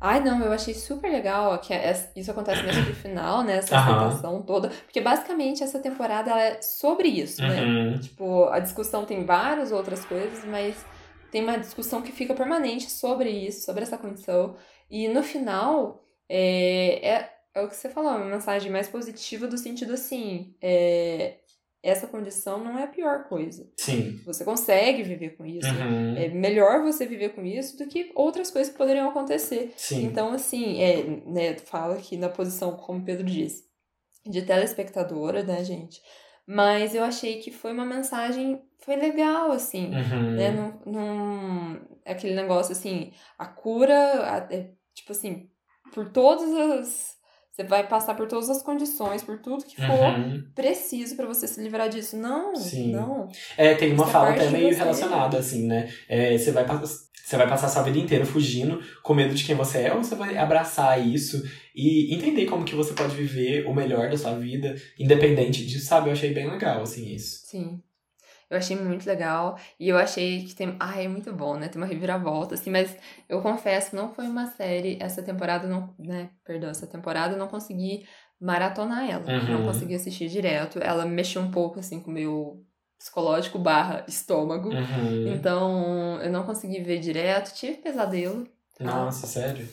Ai, não, eu achei super legal que isso acontece mesmo no final, né? Essa Aham. aceitação toda. Porque basicamente essa temporada ela é sobre isso, né? Uhum. Tipo, a discussão tem várias outras coisas, mas tem uma discussão que fica permanente sobre isso, sobre essa condição. E no final, é, é, é o que você falou, uma mensagem mais positiva do sentido assim, é, essa condição não é a pior coisa. Sim. Você consegue viver com isso. Uhum. É melhor você viver com isso do que outras coisas que poderiam acontecer. Sim. Então, assim, é, né, fala aqui na posição, como o Pedro disse, de telespectadora, né, gente? Mas eu achei que foi uma mensagem, foi legal, assim, Uhum. né? Não, não, aquele negócio, assim, a cura, a- é, tipo assim, por todas as... Você vai passar por todas as condições, por tudo que for Uhum. preciso pra você se livrar disso. Não, Sim. não. É, tem uma é fala até meio relacionada, assim, né? É, você vai passar. Você vai passar sua vida inteira fugindo, com medo de quem você é, ou você vai abraçar isso e entender como que você pode viver o melhor da sua vida, independente disso, sabe? Eu achei bem legal, assim, isso. Sim. Eu achei muito legal. E eu achei que tem. Ai, é muito bom, né? Tem uma reviravolta, assim, mas eu confesso, não foi uma série. Essa temporada não. Né? Perdão, essa temporada eu não consegui maratonar ela. Uhum. Não consegui assistir direto. Ela mexeu um pouco, assim, com o meu psicológico barra estômago. Uhum. Então, eu não consegui ver direto. Tive pesadelo. Nossa, sério?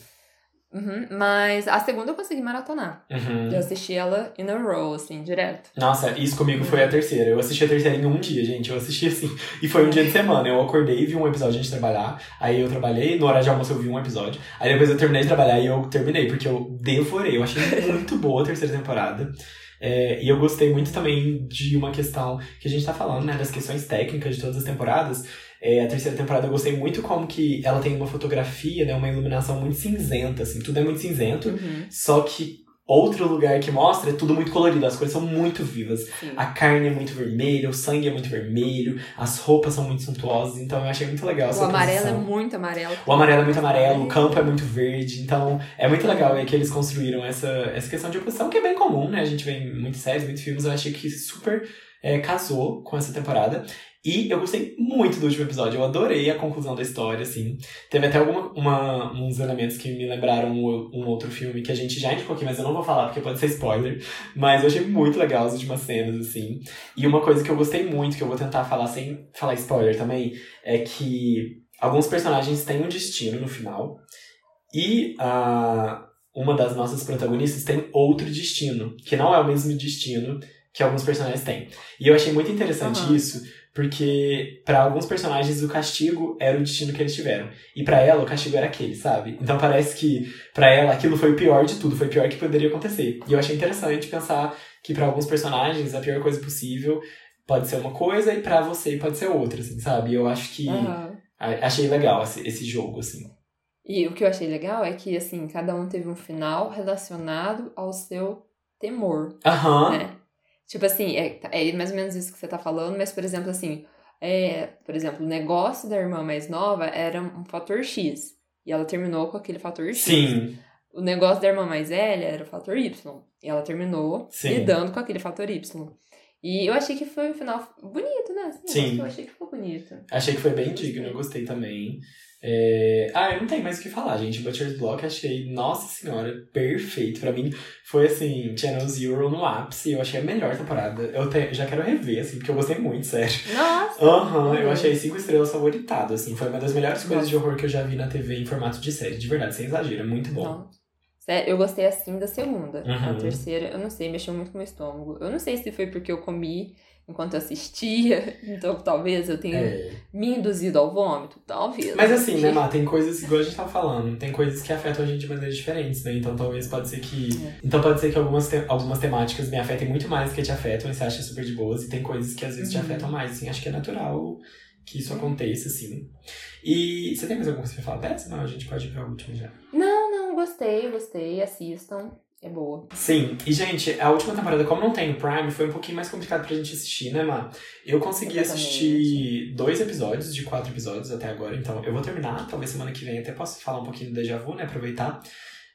Uhum, mas a segunda eu consegui maratonar. Uhum. Eu assisti ela in a row, assim, direto. Nossa, isso comigo foi a terceira. Eu assisti a terceira em um dia, gente. Eu assisti assim. <laughs> E foi um dia de semana. Eu acordei e vi um episódio antes de trabalhar. Aí eu trabalhei, no horário de almoço eu vi um episódio. Aí depois eu terminei de trabalhar e eu terminei, porque eu devorei. Eu achei <laughs> muito boa a terceira temporada. É, e eu gostei muito também de uma questão que a gente tá falando, né? Das questões técnicas de todas as temporadas. É, a terceira temporada eu gostei muito como que ela tem uma fotografia, né? Uma iluminação muito cinzenta, assim. Tudo é muito cinzento. Uhum. Só que outro lugar que mostra é tudo muito colorido, as cores são muito vivas. Sim. A carne é muito vermelha, o sangue é muito vermelho, as roupas são muito suntuosas, então eu achei muito legal O essa amarelo é muito amarelo. O amarelo é muito amarelo, o campo é muito verde, então é muito legal aí que eles construíram essa, essa questão de oposição, que é bem comum, né? A gente vê em muitas séries, muitos filmes, eu achei que super é, casou com essa temporada. E eu gostei muito do último episódio, eu adorei a conclusão da história, assim. Teve até alguma, uma, uns elementos que me lembraram um, um outro filme que a gente já indicou aqui, mas eu não vou falar porque pode ser spoiler. Mas eu achei muito legal as últimas cenas, assim. E uma coisa que eu gostei muito, que eu vou tentar falar sem falar spoiler também, é que alguns personagens têm um destino no final. E a, uma das nossas protagonistas tem outro destino, que não é o mesmo destino que alguns personagens têm. E eu achei muito interessante Aham. isso, porque pra alguns personagens o castigo era o destino que eles tiveram. E pra ela o castigo era aquele, sabe? Então parece que pra ela aquilo foi o pior de tudo, foi o pior que poderia acontecer. E eu achei interessante pensar que pra alguns personagens a pior coisa possível pode ser uma coisa e pra você pode ser outra, assim, sabe? Eu acho que a- achei legal esse, jogo, assim. E o que eu achei legal é que, assim, cada um teve um final relacionado ao seu temor, Aham. né? Tipo assim, é, é mais ou menos isso que você tá falando, mas, por exemplo, assim, é, por exemplo, o negócio da irmã mais nova era um fator X. E ela terminou com aquele fator X. Sim, O negócio da irmã mais velha era o fator Y. E ela terminou Sim. lidando com aquele fator Y. E eu achei que foi um final bonito, né? Assim, Sim. Eu achei que ficou bonito. achei que foi bem digno, eu gostei também. É, Ah, eu não tenho mais o que falar, gente. Butcher's Block achei, nossa senhora, perfeito. Pra mim, foi assim, Channel Zero no ápice. Eu achei a melhor temporada. Eu te- já quero rever, assim, porque eu gostei muito, sério. Nossa! Aham, eu Uhum. achei cinco estrelas favoritado, assim. Foi uma das melhores coisas Nossa. de horror que eu já vi na TV em formato de série. De verdade, sem exagero, é muito bom. Não. Sério, eu gostei assim da segunda. A Uhum. terceira, eu não sei, mexeu muito com o meu estômago. Eu não sei se foi porque eu comi enquanto eu assistia, <laughs> então talvez eu tenha É. me induzido ao vômito. Talvez. Mas assim, né, Má, tem coisas, igual a gente tava falando, tem coisas que afetam a gente de maneiras diferentes, né? Então talvez pode ser que. É. Então pode ser que algumas, te- algumas temáticas me afetem muito mais do que te afetam e você acha super de boas, e tem coisas que às vezes te Uhum. afetam mais, assim, acho que é natural que isso aconteça, assim. E você tem mais alguma coisa pra falar dessa? Não, a gente pode ir pra última já. Não, não, gostei, gostei, assistam. É boa. Sim, e gente, a última temporada, como não tem no Prime, foi um pouquinho mais complicado pra gente assistir, né, Má? Eu consegui assistir dois episódios, de quatro episódios até agora, então eu vou terminar, talvez semana que vem até possa falar um pouquinho do Deja Vu, né, aproveitar.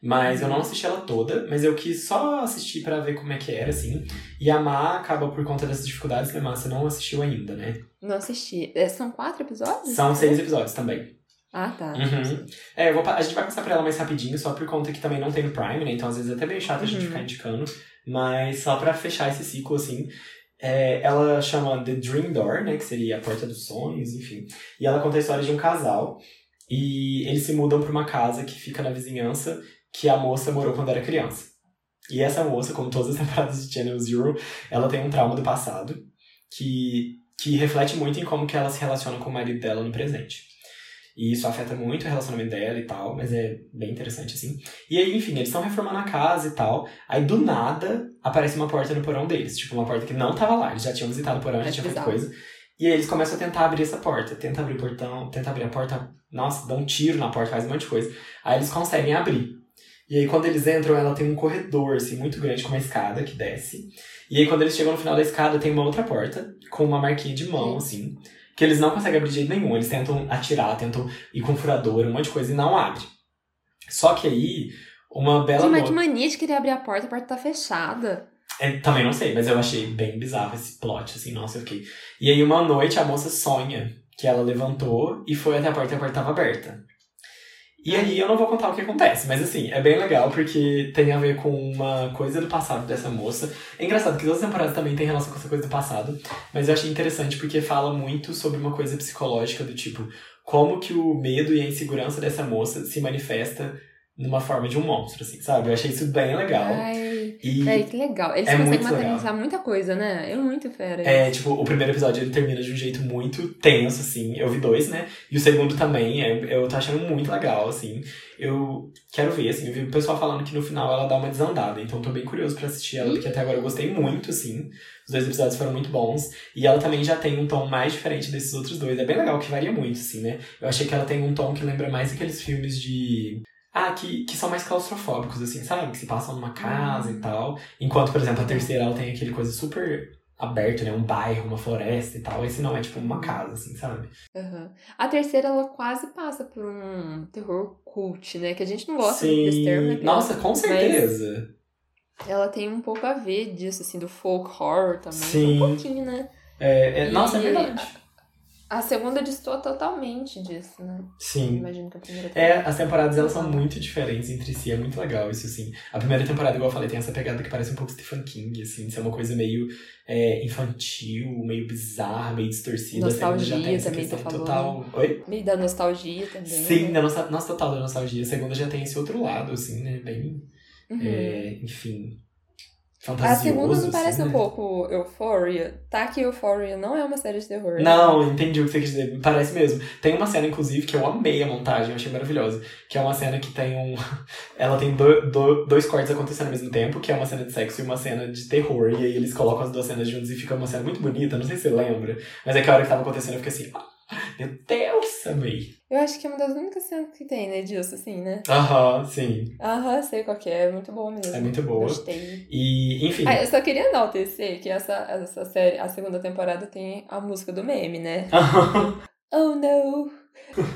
Mas eu não assisti ela toda, mas eu quis só assistir pra ver como é que era, assim. E a Má acaba por conta dessas dificuldades, né, Má? Você não assistiu ainda, né? Não assisti. É, são quatro episódios? São seis episódios também. Ah, tá. Uhum. É, vou, a gente vai passar pra ela mais rapidinho, só por conta que também não tem no Prime, né? Então às vezes é até meio chato a gente Uhum. ficar indicando. Mas só pra fechar esse ciclo, assim. é, ela chama The Dream Door, né? Que seria a porta dos sonhos, enfim. E ela conta a história de um casal. E eles se mudam pra uma casa que fica na vizinhança que a moça morou quando era criança. E essa moça, como todas as <laughs> temporadas de Channel Zero, ela tem um trauma do passado que, que reflete muito em como que ela se relaciona com o marido dela no presente. E isso afeta muito o relacionamento dela e tal, mas é bem interessante, assim. E aí, enfim, eles estão reformando a casa e tal. Aí, do nada, aparece uma porta no porão deles. Tipo, uma porta que não tava lá. Eles já tinham visitado o porão, já É tinham feito coisa. E aí eles começam a tentar abrir essa porta. Tenta abrir o portão, tenta abrir a porta. Nossa, dá um tiro na porta, faz um monte de coisa. Aí eles conseguem abrir. E aí, quando eles entram, ela tem um corredor, assim, muito grande, com uma escada que desce. E aí, quando eles chegam no final da escada, tem uma outra porta, com uma marquinha de mão, assim, que eles não conseguem abrir de jeito nenhum. Eles tentam atirar, tentam ir com furador, um monte de coisa, e não abre. Só que aí, uma bela Gente, mas que mania de querer abrir a porta, a porta tá fechada. é, também não sei, mas eu achei bem bizarro esse plot, assim, nossa, eu fiquei. E aí, uma noite, a moça sonha que ela levantou e foi até a porta e a porta tava aberta. E aí, eu não vou contar o que acontece, mas assim, é bem legal porque tem a ver com uma coisa do passado dessa moça. É engraçado que todas as temporadas também tem relação com essa coisa do passado, mas eu achei interessante porque fala muito sobre uma coisa psicológica do tipo, como que o medo e a insegurança dessa moça se manifesta numa forma de um monstro, assim, sabe? Eu achei isso bem legal. Ai, e ai, que legal. Eles é conseguem legal. materializar muita coisa, né? É muito fera. É, tipo, o primeiro episódio ele termina de um jeito muito tenso, assim. Eu vi dois, né? E o segundo também, é, eu tô achando muito legal, assim. Eu quero ver, assim, eu vi o pessoal falando que no final ela dá uma desandada. Então eu tô bem curioso pra assistir ela, porque até agora eu gostei muito, assim. Os dois episódios foram muito bons. E ela também já tem um tom mais diferente desses outros dois. É bem legal, que varia muito, assim, né? Eu achei que ela tem um tom que lembra mais aqueles filmes de. Ah, que, que são mais claustrofóbicos, assim, sabe? Que se passam numa casa e tal. Enquanto, por exemplo, a terceira ela tem aquele coisa super aberto, né? Um bairro, uma floresta e tal. Esse não é tipo uma casa, assim, sabe? Aham. A terceira, ela quase passa por um terror cult, né? Que a gente não gosta muito desse termo. né, Nossa, com certeza. Ela tem um pouco a ver disso, assim, do folk horror também. Sim. Um pouquinho, né? É, é- nossa, é E verdade. A segunda destoa totalmente disso, né? Sim. Imagino que a primeira É, também. as temporadas elas são muito diferentes entre si, é muito legal isso, assim. A primeira temporada, igual eu falei, tem essa pegada que parece um pouco Stephen King, assim, de ser uma coisa meio é, infantil, meio bizarra, meio distorcida. A segunda já tem Nostalgia também, questão tá falando. total. Oi? Meio da nostalgia também. Sim, né? da nossa, nossa total da nostalgia. A segunda já tem esse outro lado, assim, né? Bem, Uhum. é, enfim, A fantasioso. segunda não assim, parece um né? pouco Euphoria. Tá que Euphoria não é uma série de terror. Não, entendi o que você quis dizer. Parece mesmo. Tem uma cena, inclusive, que eu amei a montagem, eu achei maravilhosa. Que é uma cena que tem um. <laughs> Ela tem do- do- dois cortes acontecendo ao mesmo tempo, que é uma cena de sexo e uma cena de terror. E aí eles colocam as duas cenas juntas e fica uma cena muito bonita. Não sei se você lembra. Mas é que a hora que tava acontecendo eu fiquei assim. "Ah, meu Deus, amei. Eu acho que é uma das únicas cenas que tem, né, disso, assim, né? Aham, sim. Aham, sei qual que é. É muito boa mesmo. É muito boa. Gostei. E, enfim. Ah, eu só queria enaltecer que essa, essa série, a segunda temporada tem a música do meme, né? Oh no!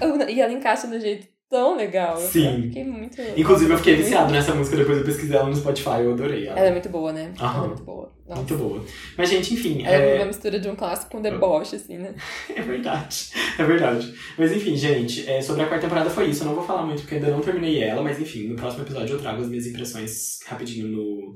Oh, no. E ela encaixa um jeito tão legal. Eu Sim. fiquei muito. Inclusive, eu fiquei viciado nessa música, depois eu pesquisei ela no Spotify, eu adorei ela. Ela é muito boa, né? Ela Aham. é muito boa. Nossa. Muito boa. Mas, gente, enfim. Ela é é- uma mistura de um clássico com deboche, assim, né? <laughs> É verdade, é verdade. Mas enfim, gente, é, sobre a quarta temporada foi isso. Eu não vou falar muito porque ainda não terminei ela, mas enfim, no próximo episódio eu trago as minhas impressões rapidinho no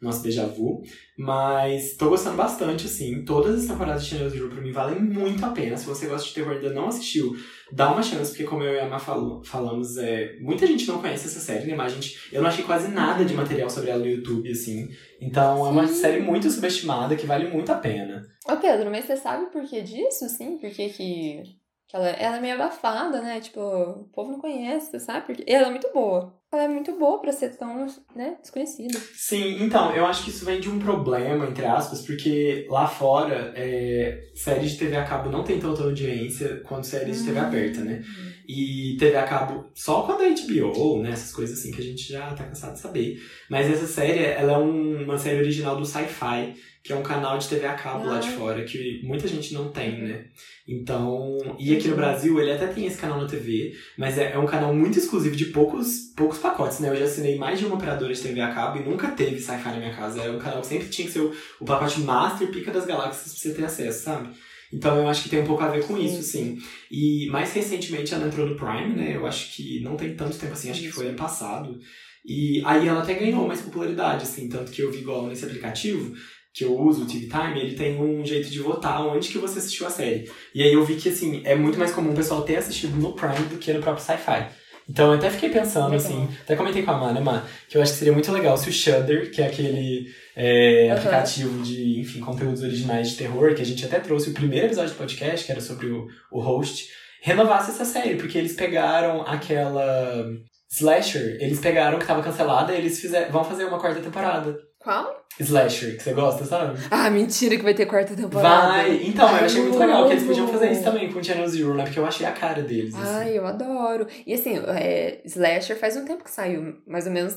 nosso déjà vu. Mas tô gostando bastante, assim. Todas as temporadas de Channel Zero pra mim valem muito a pena. Se você gosta de terror e ainda não assistiu, dá uma chance, porque como eu e a Má falo- falamos, é, muita gente não conhece essa série, né? Mas gente, eu não achei quase nada de material sobre ela no YouTube, assim. Então é uma Sim. série muito subestimada que vale muito a pena. Ô, Pedro, mas você sabe por que disso, assim? Por que que... que ela, ela é meio abafada, né? Tipo, o povo não conhece, sabe? Porque... Ela é muito boa. Ela é muito boa pra ser tão, né, desconhecida. Sim, então, eu acho que isso vem de um problema, entre aspas, porque lá fora, é, séries de TV a cabo não tem tanta audiência quanto séries de TV aberta, né? E TV a cabo só quando é HBO, né? Essas coisas assim que a gente já tá cansado de saber. Mas essa série, ela é um- uma série original do Sci-Fi, que é um canal de TV a cabo lá de Ah. fora, que muita gente não tem, né? Então, e aqui no Brasil, ele até tem esse canal na TV, mas é, é um canal muito exclusivo de poucos, poucos pacotes, né? Eu já assinei mais de uma operadora de TV a cabo e nunca teve sci-fi na minha casa. É um canal que sempre tinha que ser o, o pacote master pica das galáxias pra você ter acesso, sabe? Então eu acho que tem um pouco a ver com isso, sim. E mais recentemente ela entrou no Prime, né? Eu acho que não tem tanto tempo assim, acho que foi ano passado. E aí ela até ganhou mais popularidade, assim, tanto que eu vi igual nesse aplicativo que eu uso, o TV Time, ele tem um jeito de votar onde que você assistiu a série. E aí eu vi que, assim, é muito mais comum o pessoal ter assistido no Prime do que no próprio Sci-Fi. Então eu até fiquei pensando, Legal. assim, até comentei com a Mana, Má, que eu acho que seria muito legal se o Shudder, que é aquele é, Aham. aplicativo de, enfim, conteúdos originais de terror, que a gente até trouxe o primeiro episódio do podcast, que era sobre o, o host, renovasse essa série, porque eles pegaram aquela Slasher, eles pegaram que tava cancelada e eles fizeram, vão fazer uma quarta temporada. Qual? Slasher, que você gosta, sabe? Ah, mentira que vai ter quarta temporada. Vai! Então, eu achei muito legal que eles podiam fazer isso também com o Channel Zero, né? Porque eu achei a cara deles. assim. Ai, eu adoro. E assim, é, Slasher faz um tempo que saiu, mais ou menos,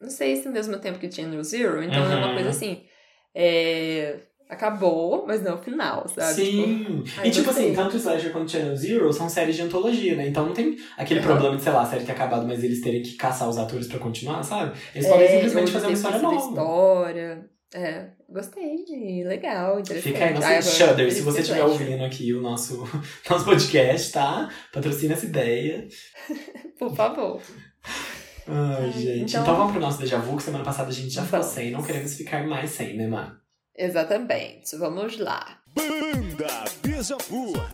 não sei se no mesmo tempo que Channel Zero, então é uma Uhum. coisa assim, é, acabou, mas não o final, sabe? Tipo, Sim. ai, e tipo assim, tanto o Slasher quanto o Channel Zero são séries de antologia, né? Então não tem aquele problema de, sei lá, a série ter acabado, mas eles terem que caçar os atores pra continuar, sabe? Eles é, podem simplesmente fazer uma história nova. história. É, gostei, legal, interessante. Fica aí nosso Ai, Shudder, se você estiver ouvindo aqui o nosso, <laughs> nosso podcast, tá? Patrocina essa ideia. <laughs> Por favor. Ai, gente. Então... então- vamos pro nosso déjà vu, que semana passada a gente já Vamos. sem, não queremos ficar mais sem, né, Má? Exatamente, vamos lá. Banda.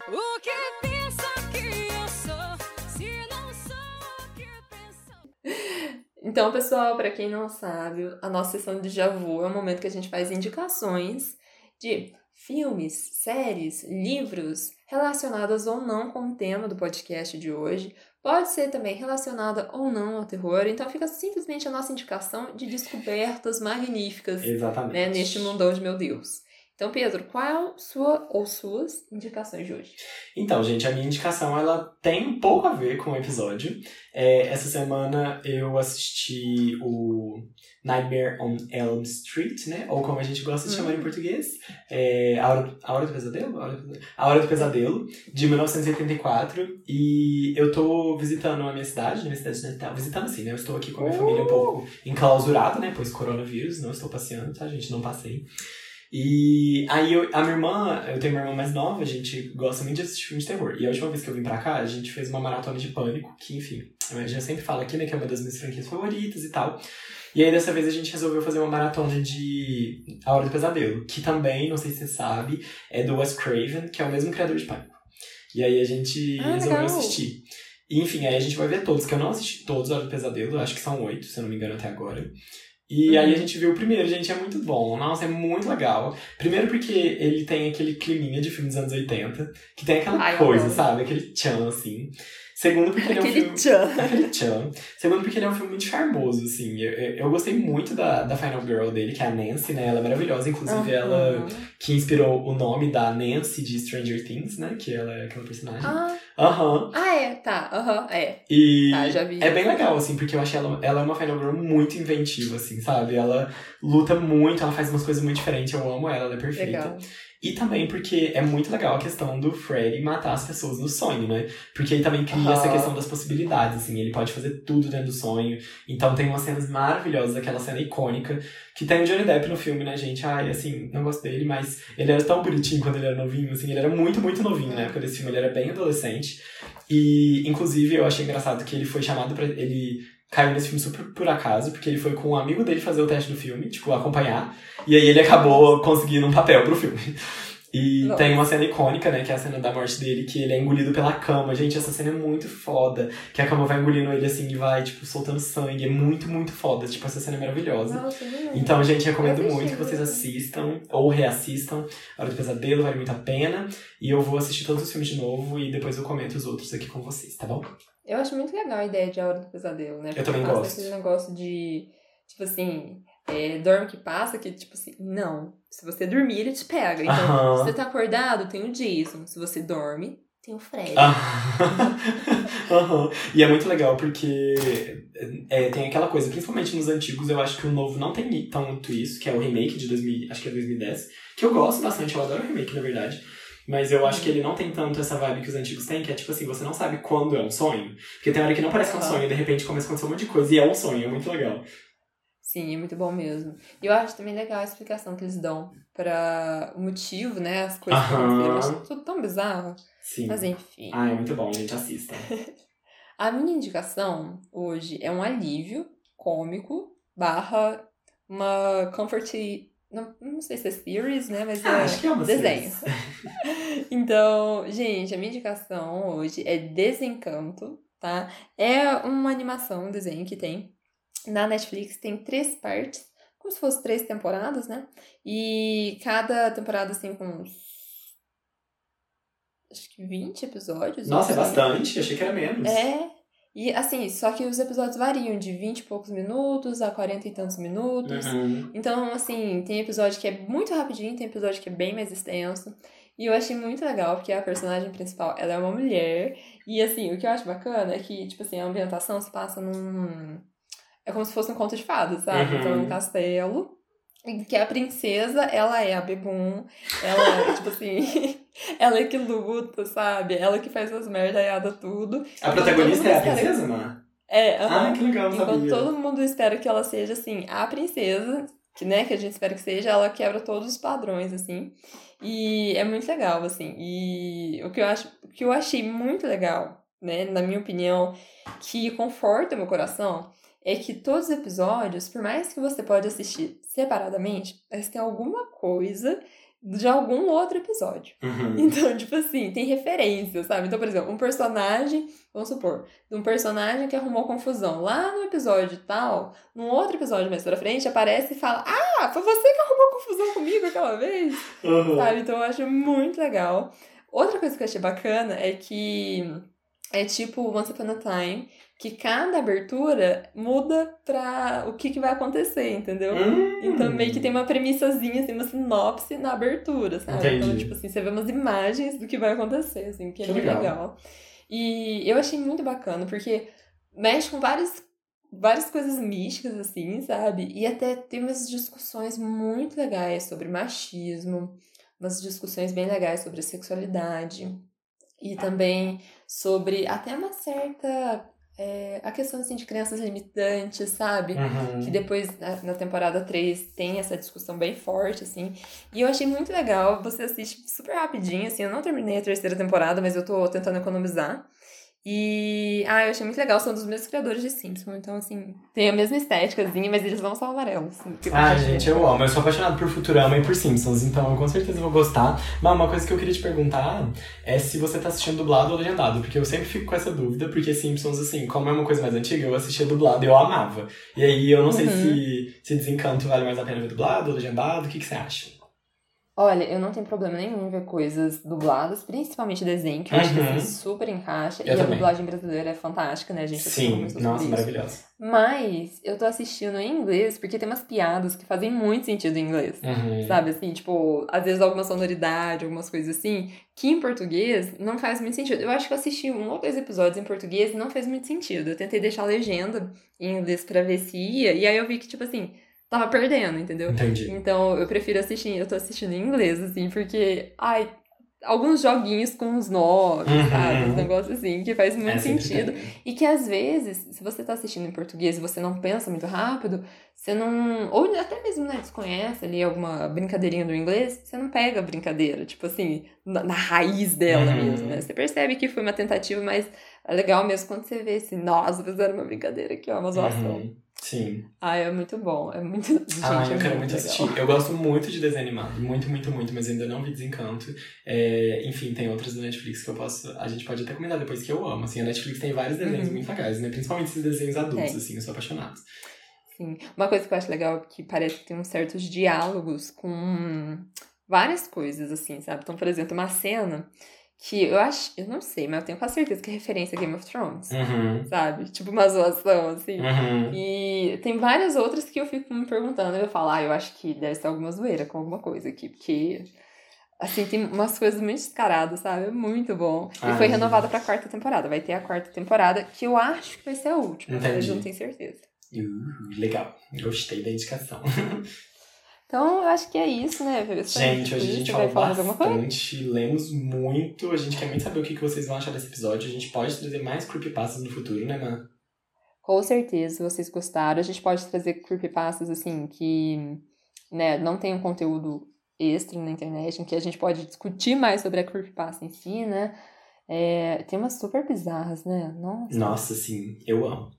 O que pensa que eu sou, se não sou o que pensa? Então, pessoal, para quem não sabe, a nossa sessão de Javu é um momento que a gente faz indicações de filmes, séries, livros relacionadas ou não com o tema do podcast de hoje. Pode ser também relacionada ou não ao terror. Então fica simplesmente a nossa indicação de descobertas magníficas Exatamente. né, neste mundão de meu Deus. Então, Pedro, qual sua ou suas indicações de hoje? Então, gente, a minha indicação ela tem um pouco a ver com o episódio. É, essa semana eu assisti o Nightmare on Elm Street, né? Ou como a gente gosta de chamar em português, é, a, Hora, a Hora do Pesadelo? A Hora do Pesadelo, a Hora do Pesadelo, de 1984. E eu tô visitando a minha cidade, minha cidade natal. Visitando assim, né? Eu estou aqui com a minha família um pouco enclausurada, né? Pois coronavírus, não estou passeando, tá, gente? Não passei. E aí eu, a minha irmã, eu tenho uma irmã mais nova, a gente gosta muito de assistir filme de terror. E a última vez que eu vim pra cá, a gente fez uma maratona de pânico, que enfim, eu já sempre falo aqui, né, que é uma das minhas franquias favoritas e tal. E aí dessa vez a gente resolveu fazer uma maratona de A Hora do Pesadelo, que também, não sei se você sabe, é do Wes Craven, que é o mesmo criador de Pânico. E aí a gente Ah, resolveu legal. assistir. E, enfim, aí a gente vai ver todos, que eu não assisti todos A Hora do Pesadelo, acho que são oito, se eu não me engano, até agora. E Uhum. aí a gente viu o primeiro, gente, é muito bom. Nossa, é muito legal. Primeiro porque ele tem aquele climinha de filme dos anos 80, que tem aquela Ai, coisa, sabe? Aquele tchan, assim. Segundo porque ele é um Aquele filme... tchan. Aquele tchan. Segundo porque ele é um filme muito charmoso, assim. Eu, eu, eu gostei muito da, da Final Girl dele, que é a Nancy, né? Ela é maravilhosa. Inclusive, ela Aham. que inspirou o nome da Nancy de Stranger Things, né? Que ela é aquela personagem. Ah, Aham. ah, é, tá. Aham, é. E Ah, já vi. é bem legal, assim, porque eu achei ela, ela é uma Final Girl muito inventiva, assim, sabe? Ela luta muito, ela faz umas coisas muito diferentes, eu amo ela, ela é perfeita. Legal. E também porque é muito legal a questão do Freddy matar as pessoas no sonho, né? Porque ele também cria Aham. essa questão das possibilidades, assim, ele pode fazer tudo dentro do sonho. Então tem umas cenas maravilhosas, aquela cena icônica, que tem o Johnny Depp no filme, né, gente? Ai, assim, não gosto dele, mas ele era tão bonitinho quando ele era novinho, assim, ele era muito, muito novinho na época desse filme, ele era bem adolescente. E, inclusive, eu achei engraçado que ele foi chamado pra. Ele caiu nesse filme super por acaso, porque ele foi com um amigo dele fazer o teste do filme, tipo, acompanhar. E aí ele acabou conseguindo um papel pro filme. <laughs> E Nossa. tem uma cena icônica, né, que é a cena da morte dele, que ele é engolido pela cama. Gente, essa cena é muito foda. Que a cama vai engolindo ele assim e vai, tipo, soltando sangue. É muito, muito foda. Tipo, essa cena é maravilhosa. Nossa, lembro. Então, gente, recomendo muito que vocês assistam ou reassistam. A Hora do Pesadelo vale muito a pena. E eu vou assistir todos os filmes de novo e depois eu comento os outros aqui com vocês, tá bom? Eu acho muito legal a ideia de A Hora do Pesadelo, né? Eu também gosto. aquele negócio de, tipo assim, é, dorme que passa, que tipo assim, não. Se você dormir, ele te pega. Então, Aham. se você tá acordado, tem o Jason. Se você dorme, tem o Fred. Ah. <laughs> Aham. E é muito legal porque é, tem aquela coisa, principalmente nos antigos, eu acho que o novo não tem tanto isso, que é o remake de 2000, acho que é 2010, que eu gosto bastante, eu adoro o remake, na verdade. Mas eu acho que ele não tem tanto essa vibe que os antigos têm, que é tipo assim, você não sabe quando é um sonho. Porque tem hora que não parece que é um sonho, e de repente começa a acontecer um monte de coisa, e é um sonho, é muito legal. Sim, é muito bom mesmo. E eu acho também legal a explicação que eles dão pra o motivo, né? As coisas que. Eu acho tudo tão bizarro. Sim. Mas enfim. Ah, é muito bom, gente, assista. <laughs> A minha indicação hoje é um alívio cômico barra uma comfort... Não, não sei se é series, né? Mas Ah, é acho que é uma desenho. série. <laughs> Então, gente, a minha indicação hoje é Desencanto, tá? É uma animação, um desenho que tem na Netflix, tem três partes, como se fossem três temporadas, né? E cada temporada, assim, com uns. Acho que 20 episódios. Nossa, é assim. bastante, achei que era menos. É. E assim, só que os episódios variam de 20 e poucos minutos a 40 e tantos minutos. Uhum. Então, assim, tem episódio que é muito rapidinho, tem episódio que é bem mais extenso. E eu achei muito legal, porque a personagem principal, ela é uma mulher. E, assim, o que eu acho bacana é que, tipo assim, a ambientação se passa num... É como se fosse um conto de fadas, sabe? Uhum. Então, é um castelo. Que a princesa, ela é a Bebum. Ela, tipo assim... <laughs> ela é que luta, sabe? Ela que faz as merdaiadas tudo. A protagonista é a princesa, Má? É. Ah, que legal, Enquanto sabia. todo mundo espera que ela seja, assim, a princesa, que, né, que a gente espera que seja, ela quebra todos os padrões, assim. E é muito legal, assim. E o que eu acho, o que eu achei muito legal, né, na minha opinião, que conforta meu coração, é que todos os episódios, por mais que você pode assistir separadamente, mas tem alguma coisa de algum outro episódio. Uhum. <laughs> Então, tipo assim, tem referência, sabe? Então, por exemplo, um personagem, vamos supor, um personagem que arrumou confusão lá no episódio tal, num outro episódio mais pra frente, aparece e fala: Ah, foi você que arrumou confusão comigo aquela vez, Uhum. sabe? Então, eu acho muito legal. Outra coisa que eu achei bacana é que é tipo Once Upon a Time, que cada abertura muda pra o que, que vai acontecer, entendeu? Hum. Então meio que tem uma premissazinha, assim, uma sinopse na abertura, sabe? Entendi. Então, tipo assim, você vê umas imagens do que vai acontecer, assim, que é Que bem legal. legal. E eu achei muito bacana, porque mexe com várias, várias coisas místicas, assim, sabe? E até tem umas discussões muito legais sobre machismo, umas discussões bem legais sobre sexualidade. E também sobre até uma certa. É, a questão assim, de crianças limitantes, sabe? Uhum. que depois na, na temporada 3 tem essa discussão bem forte, assim. E eu achei muito legal, você assiste super rapidinho, assim, eu não terminei a terceira temporada, mas eu tô tentando economizar. E, ah, eu achei muito legal, são dos mesmos criadores de Simpsons, então, assim, tem a mesma estéticazinha, mas eles não são amarelos. Assim, tipo, Ah, gente, eu amo. Eu sou apaixonado por Futurama e por Simpsons, então eu com certeza vou gostar. Mas uma coisa que eu queria te perguntar é se você tá assistindo dublado ou legendado, porque eu sempre fico com essa dúvida, porque Simpsons, assim, como é uma coisa mais antiga, eu assistia dublado e eu amava. E aí eu não sei Uhum. se, se Desencanto vale mais a pena ver dublado ou legendado, o que, que você acha? Olha, eu não tenho problema nenhum em ver coisas dubladas, principalmente desenho, que eu acho que Uhum. assim, super encaixa. Eu e a também. dublagem brasileira é fantástica, né? A gente Sim, nossa, maravilhosa. Mas eu tô assistindo em inglês porque tem umas piadas que fazem muito sentido em inglês. Uhum. Sabe, assim, tipo, às vezes alguma sonoridade, algumas coisas assim, que em português não faz muito sentido. Eu acho que eu assisti um ou dois episódios em português e não fez muito sentido. Eu tentei deixar a legenda em inglês pra ver se ia, e aí eu vi que, tipo assim, tava perdendo, entendeu? Entendi. Então eu prefiro assistir, eu tô assistindo em inglês, assim, porque, ai, alguns joguinhos com os nomes, Uhum. sabe? Uns negócios assim, que faz muito É, sentido. E que às vezes, se você tá assistindo em português e você não pensa muito rápido, você não. Ou até mesmo, né, desconhece ali alguma brincadeirinha do inglês, você não pega a brincadeira, tipo assim, na, na raiz dela Uhum. mesmo, né? Você percebe que foi uma tentativa, mas é legal mesmo quando você vê assim, nossa, fizeram uma brincadeira aqui, ó, uma zoação. Uhum. Sim. Ah, é muito bom. É muito. <laughs> Gente, ah, é eu quero muito legal. assistir. Eu gosto muito de desenho animado. Muito, muito, muito, mas ainda não vi Desencanto. É, enfim, tem outras da Netflix que eu posso. A gente pode até comentar depois que eu amo. Assim, a Netflix tem vários desenhos Uhum. muito legais, né? Principalmente esses desenhos adultos, Tem. assim, eu sou apaixonado. Sim. Uma coisa que eu acho legal é que parece que tem uns certos diálogos com várias coisas, assim, sabe? Então, por exemplo, uma cena que eu acho, eu não sei, mas eu tenho quase certeza que é referência a Game of Thrones, Uhum. sabe? Tipo uma zoação, assim. Uhum. E tem várias outras que eu fico me perguntando, eu falo, ah, eu acho que deve ser alguma zoeira com alguma coisa aqui, porque. Assim, tem umas coisas muito descaradas, sabe? É muito bom. E Ai, foi renovada pra quarta temporada. Vai ter a quarta temporada, que eu acho que vai ser a última, mas Entendi. eu não tenho certeza. Uh, legal. Gostei da indicação. <laughs> Então, eu acho que é isso, né? Isso aí. Gente, hoje a gente falou bastante, lemos muito. A gente quer muito saber o que vocês vão achar desse episódio. A gente pode trazer mais creepypastas no futuro, né, Man? Com certeza, se vocês gostaram, a gente pode trazer creepypastas, assim, que né, não tem um conteúdo extra na internet, em que a gente pode discutir mais sobre a creepypasta em si, né? É, tem umas super bizarras, né? Nossa. Nossa, sim, eu amo.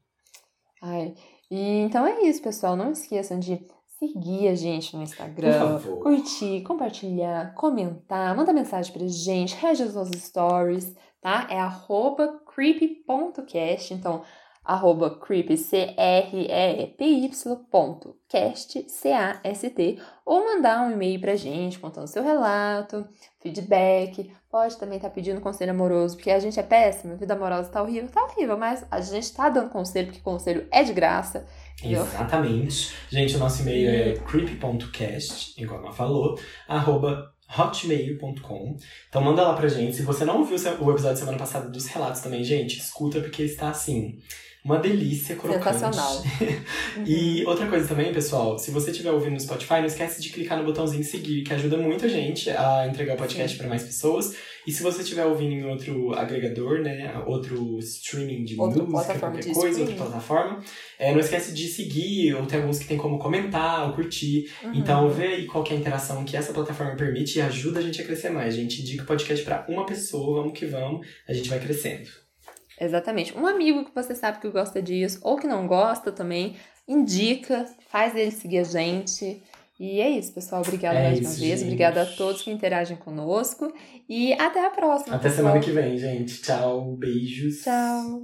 Ai. E, então é isso, pessoal. Não esqueçam de seguir a gente no Instagram, curtir, compartilhar, comentar, mandar mensagem pra gente, reagir aos nossos stories, tá? É arroba creepy.cast, então arroba creepy, C-R-E-P-Y ponto cast, C-A-S-T, ou mandar um e-mail pra gente contando seu relato, feedback, pode também estar pedindo conselho amoroso, porque a gente é péssima, a vida amorosa tá horrível, tá horrível, mas a gente tá dando conselho, porque conselho é de graça? Exatamente. Gente, o nosso e-mail é creepy.cast, igual ela falou, arroba hotmail.com. Então manda lá pra gente. Se você não ouviu o episódio semana passada dos relatos também, gente, escuta porque está assim. Uma delícia crocante. Sensacional. <laughs> E outra coisa também, pessoal, se você estiver ouvindo no Spotify, não esquece de clicar no botãozinho seguir, que ajuda muito a gente a entregar o podcast para mais pessoas. E se você estiver ouvindo em outro agregador, né, outro streaming de Outra música, qualquer de coisa, streaming. outra plataforma, é, não esquece de seguir, ou tem alguns que tem como comentar ou curtir. Uhum. Então vê aí qual que é a interação que essa plataforma permite e ajuda a gente a crescer mais. A gente indica o podcast para uma pessoa, vamos que vamos, a gente vai crescendo. Exatamente. Um amigo que você sabe que gosta disso, ou que não gosta também, indica, faz ele seguir a gente. E é isso, pessoal. Obrigada É mais isso, uma vez. gente. Obrigada a todos que interagem conosco. E até a próxima. Até pessoal. semana que vem, gente. Tchau, beijos. Tchau.